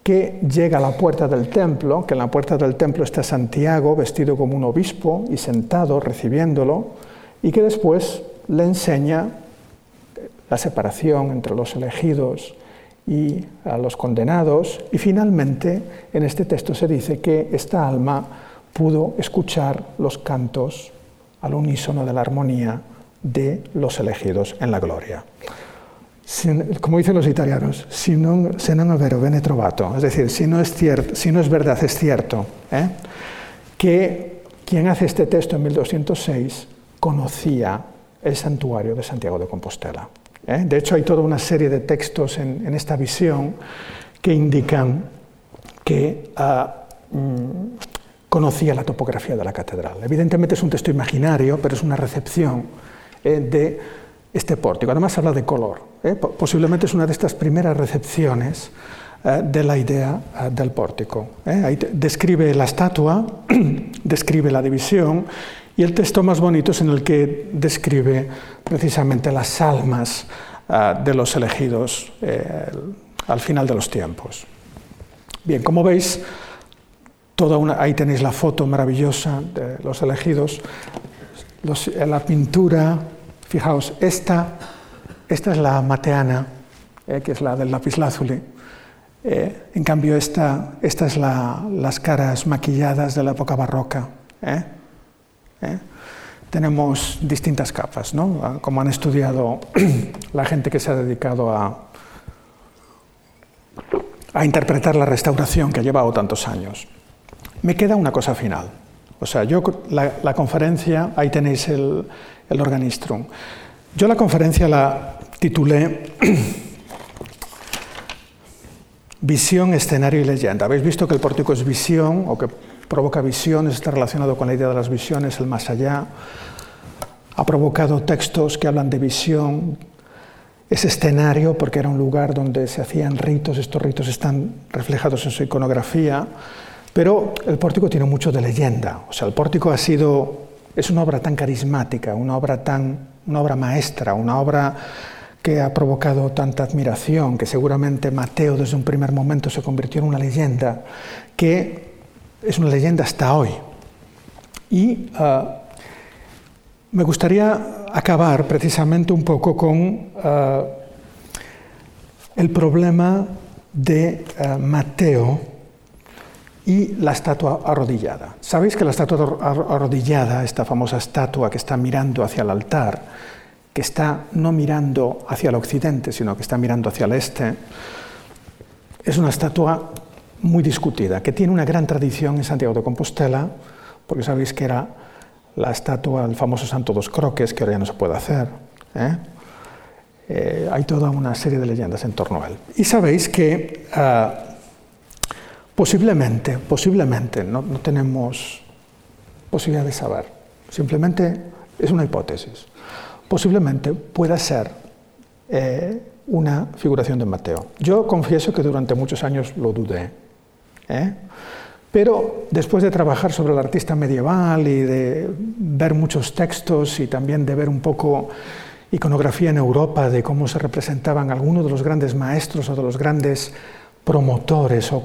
que llega a la puerta del templo, que en la puerta del templo está Santiago vestido como un obispo y sentado recibiéndolo, y que después le enseña la separación entre los elegidos y a los condenados. Y finalmente, en este texto se dice que esta alma pudo escuchar los cantos al unísono de la armonía de los elegidos en la gloria. como dicen los italianos, si no se non vero, bene trovato. Es decir, si no es, cierto, si no es verdad, es cierto. ¿eh? Que quien hace este texto en 1206 conocía el santuario de Santiago de Compostela. ¿Eh? De hecho, hay toda una serie de textos en, esta visión que indican que ah, mm, conocía la topografía de la catedral. Evidentemente es un texto imaginario, pero es una recepción eh, de este pórtico. Además habla de color. ¿eh? Posiblemente es una de estas primeras recepciones de la idea del pórtico. Ahí describe la estatua, describe la división y el texto más bonito es en el que describe precisamente las almas ah, de los elegidos eh, al final de los tiempos. Bien, como veis, toda una, ahí tenéis la foto maravillosa de los elegidos, la pintura, fijaos, esta, esta es la mateana, eh, que es la del lapislázuli. Eh, en cambio, esta, esta es la, las caras maquilladas de la época barroca. ¿eh? ¿Eh? Tenemos distintas capas, ¿no? como han estudiado la gente que se ha dedicado a, a interpretar la restauración que ha llevado tantos años. Me queda una cosa final. O sea, yo la, conferencia, ahí tenéis el, el organistrum. Yo la conferencia la titulé Visión, escenario y leyenda. Habéis visto que el pórtico es visión o que provoca visiones, está relacionado con la idea de las visiones, el más allá. Ha provocado textos que hablan de visión. Es escenario porque era un lugar donde se hacían ritos, estos ritos están reflejados en su iconografía. Pero el pórtico tiene mucho de leyenda. O sea, el pórtico ha sido, es una obra tan carismática, una obra tan, una obra maestra, una obra que ha provocado tanta admiración, que seguramente Mateo desde un primer momento se convirtió en una leyenda, que es una leyenda hasta hoy. Y ah, me gustaría acabar precisamente un poco con ah, el problema de ah, Mateo y la estatua arrodillada. Sabéis que la estatua arrodillada, esta famosa estatua que está mirando hacia el altar, que está no mirando hacia el occidente, sino que está mirando hacia el este, es una estatua muy discutida, que tiene una gran tradición en Santiago de Compostela, porque sabéis que era la estatua del famoso Santo dos Croques, que ahora ya no se puede hacer. ¿eh? Eh, hay toda una serie de leyendas en torno a él. Y sabéis que ah, posiblemente, posiblemente, no, no tenemos posibilidad de saber, simplemente es una hipótesis posiblemente pueda ser eh, una figuración de Mateo. Yo confieso que durante muchos años lo dudé, ¿eh? pero después de trabajar sobre el artista medieval y de ver muchos textos y también de ver un poco iconografía en Europa de cómo se representaban algunos de los grandes maestros o de los grandes promotores o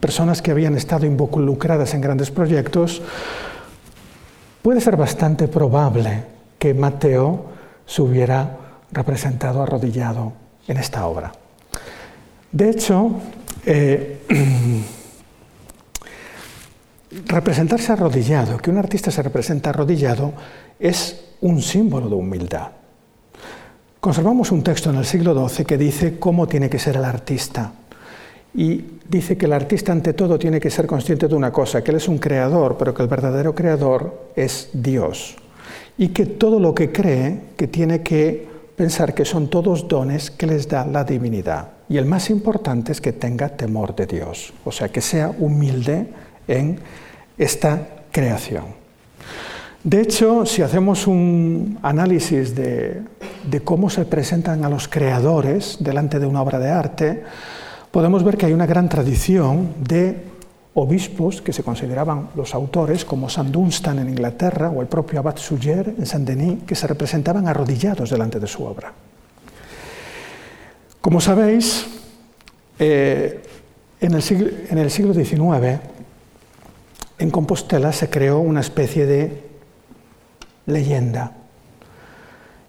personas que habían estado involucradas en grandes proyectos, puede ser bastante probable que Mateo se hubiera representado arrodillado en esta obra. De hecho, eh, representarse arrodillado, que un artista se representa arrodillado, es un símbolo de humildad. Conservamos un texto en el siglo XII que dice cómo tiene que ser el artista. Y dice que el artista ante todo tiene que ser consciente de una cosa, que él es un creador, pero que el verdadero creador es Dios y que todo lo que cree que tiene que pensar que son todos dones que les da la divinidad. Y el más importante es que tenga temor de Dios, o sea, que sea humilde en esta creación. De hecho, si hacemos un análisis de, cómo se presentan a los creadores delante de una obra de arte, podemos ver que hay una gran tradición de obispos que se consideraban los autores, como San Dunstan en Inglaterra o el propio Abad Suger en Saint-Denis, que se representaban arrodillados delante de su obra. Como sabéis, eh, en, el siglo, en el siglo XIX, en Compostela se creó una especie de leyenda.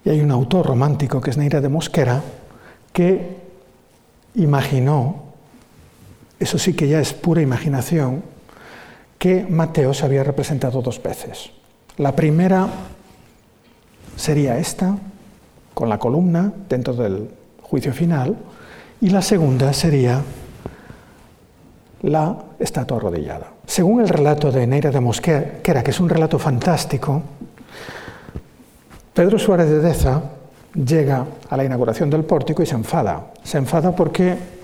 Y hay un autor romántico que es Neira de Mosquera que imaginó eso sí que ya es pura imaginación, que Mateo se había representado dos veces. La primera sería esta, con la columna dentro del juicio final, y la segunda sería la estatua arrodillada. Según el relato de Neira de Mosquera, que es un relato fantástico, Pedro Suárez de Deza llega a la inauguración del pórtico y se enfada. Se enfada porque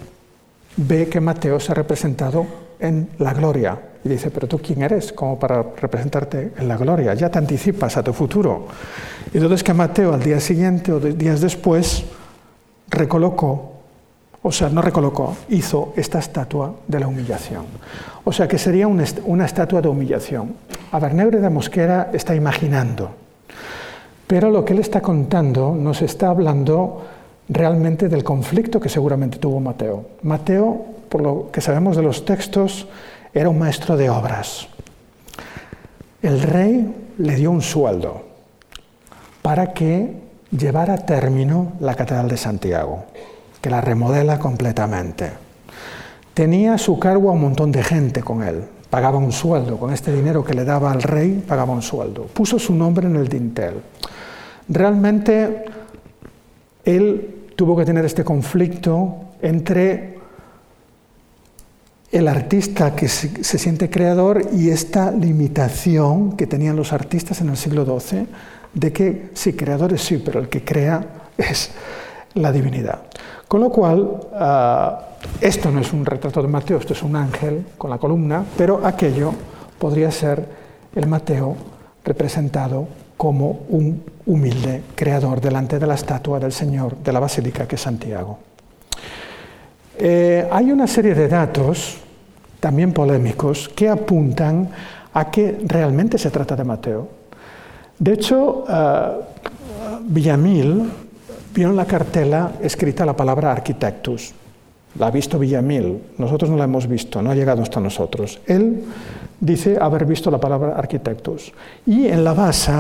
ve que Mateo se ha representado en la gloria. Y dice, pero tú quién eres como para representarte en la gloria, ya te anticipas a tu futuro. Y entonces que Mateo al día siguiente o días después recolocó, o sea, no recolocó, hizo esta estatua de la humillación. O sea que sería una, estatua de humillación. A Bernebre de Mosquera está imaginando, pero lo que él está contando nos está hablando realmente del conflicto que seguramente tuvo Mateo. Mateo, por lo que sabemos de los textos, era un maestro de obras. El rey le dio un sueldo para que llevara a término la Catedral de Santiago, que la remodela completamente. Tenía a su cargo a un montón de gente con él, pagaba un sueldo, con este dinero que le daba al rey pagaba un sueldo. Puso su nombre en el dintel. Realmente él tuvo que tener este conflicto entre el artista que se, siente creador y esta limitación que tenían los artistas en el siglo XII de que sí, creadores sí, pero el que crea es la divinidad. Con lo cual, ah, esto no es un retrato de Mateo, esto es un ángel con la columna, pero aquello podría ser el Mateo representado como un humilde creador delante de la estatua del Señor de la Basílica que es Santiago. Eh, hay una serie de datos, también polémicos, que apuntan a que realmente se trata de Mateo. De hecho, uh, Villamil vio en la cartela escrita la palabra arquitectus. La ha visto Villamil, nosotros no la hemos visto, no ha llegado hasta nosotros. Él dice haber visto la palabra arquitectus. Y en la base,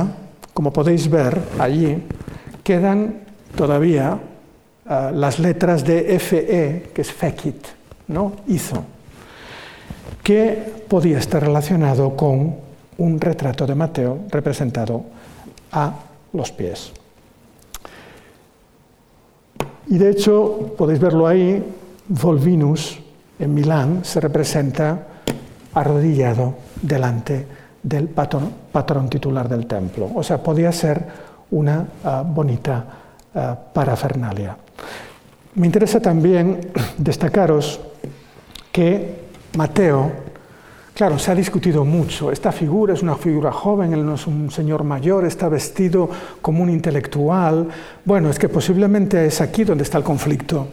como podéis ver allí, quedan todavía uh, las letras de FE, que es fecit, ¿no? hizo, que podía estar relacionado con un retrato de Mateo representado a los pies. Y de hecho, podéis verlo ahí, Volvinus en Milán se representa arrodillado delante del patrón, titular del templo. O sea, podía ser una ah, bonita uh, parafernalia. Me interesa también destacaros que Mateo, claro, se ha discutido mucho. Esta figura es una figura joven, él no es un señor mayor, está vestido como un intelectual. Bueno, es que posiblemente es aquí donde está el conflicto.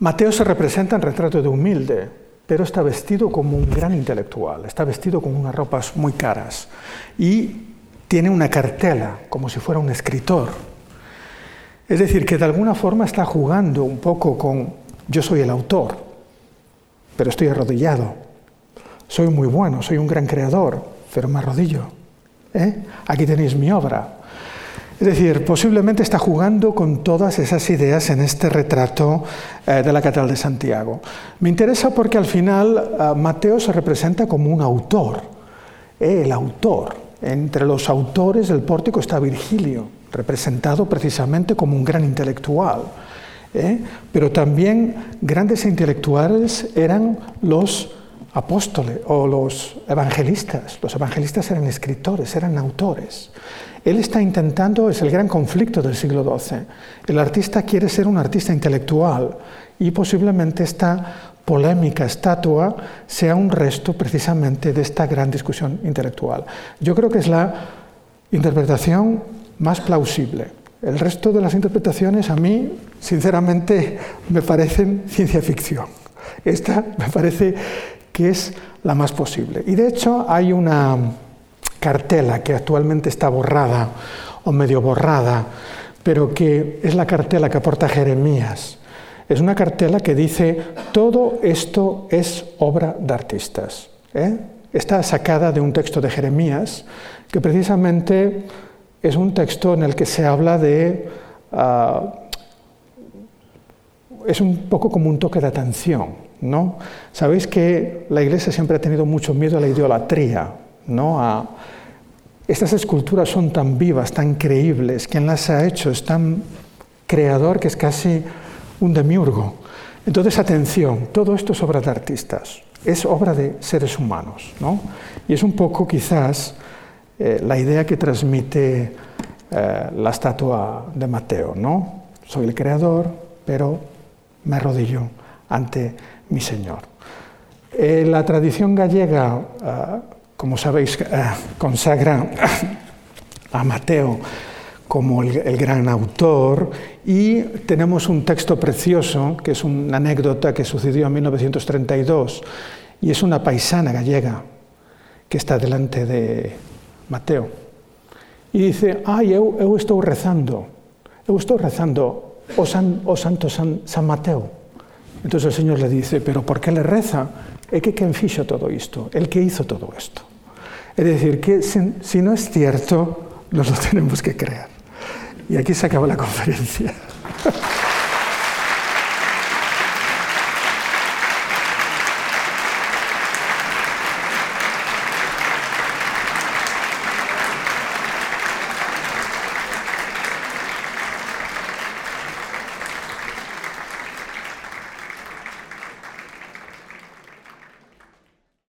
Mateo se representa en retrato de humilde, pero está vestido como un gran intelectual, está vestido con unas ropas muy caras y tiene una cartela, como si fuera un escritor. Es decir, que de alguna forma está jugando un poco con yo soy el autor, pero estoy arrodillado. Soy muy bueno, soy un gran creador, pero me arrodillo. ¿eh? Aquí tenéis mi obra. Es decir, posiblemente está jugando con todas esas ideas en este retrato eh, de la Catedral de Santiago. Me interesa porque al final eh, Mateo se representa como un autor, el autor. Entre los autores del pórtico está Virgilio, representado precisamente como un gran intelectual. ¿eh? Pero también grandes intelectuales eran los apóstoles o los evangelistas. Los evangelistas eran escritores, eran autores. Él está intentando, es el gran conflicto del siglo XII. El artista quiere ser un artista intelectual y posiblemente esta polémica estatua sea un resto precisamente de esta gran discusión intelectual. Yo creo que es la interpretación más plausible. El resto de las interpretaciones a mí, sinceramente, me parecen ciencia ficción. Esta me parece que es la más posible. Y de hecho hay una cartela que actualmente está borrada o medio borrada, pero que es la cartela que aporta Jeremías. Es una cartela que dice, todo esto es obra de artistas. ¿eh? Está sacada de un texto de Jeremías, que precisamente es un texto en el que se habla de... Ah, es un poco como un toque de atención, ¿no? Sabéis que la Iglesia siempre ha tenido mucho miedo a la idolatría, ¿no? estas esculturas son tan vivas, tan creíbles, quien las ha hecho es tan creador que es casi un demiurgo. Entonces, atención, todo esto es obra de artistas, es obra de seres humanos, ¿no? Y es un poco quizás eh, la idea que transmite eh, la estatua de Mateo, ¿no? Soy el creador, pero me arrodillo ante mi Señor. Eh, la tradición gallega como sabéis, eh, consagra a Mateo como el, gran autor y tenemos un texto precioso, que es una anécdota que sucedió en 1932, y es una paisana gallega que está delante de Mateo. Y dice, ay, eu, eu rezando, eu estou rezando o, san, santo San, Mateo. Entonces el Señor le dice, pero ¿por qué le reza? É que quen todo isto, el que hizo todo esto. Es decir, que si, no es cierto, nos lo tenemos que creer. Y aquí se acaba la conferencia.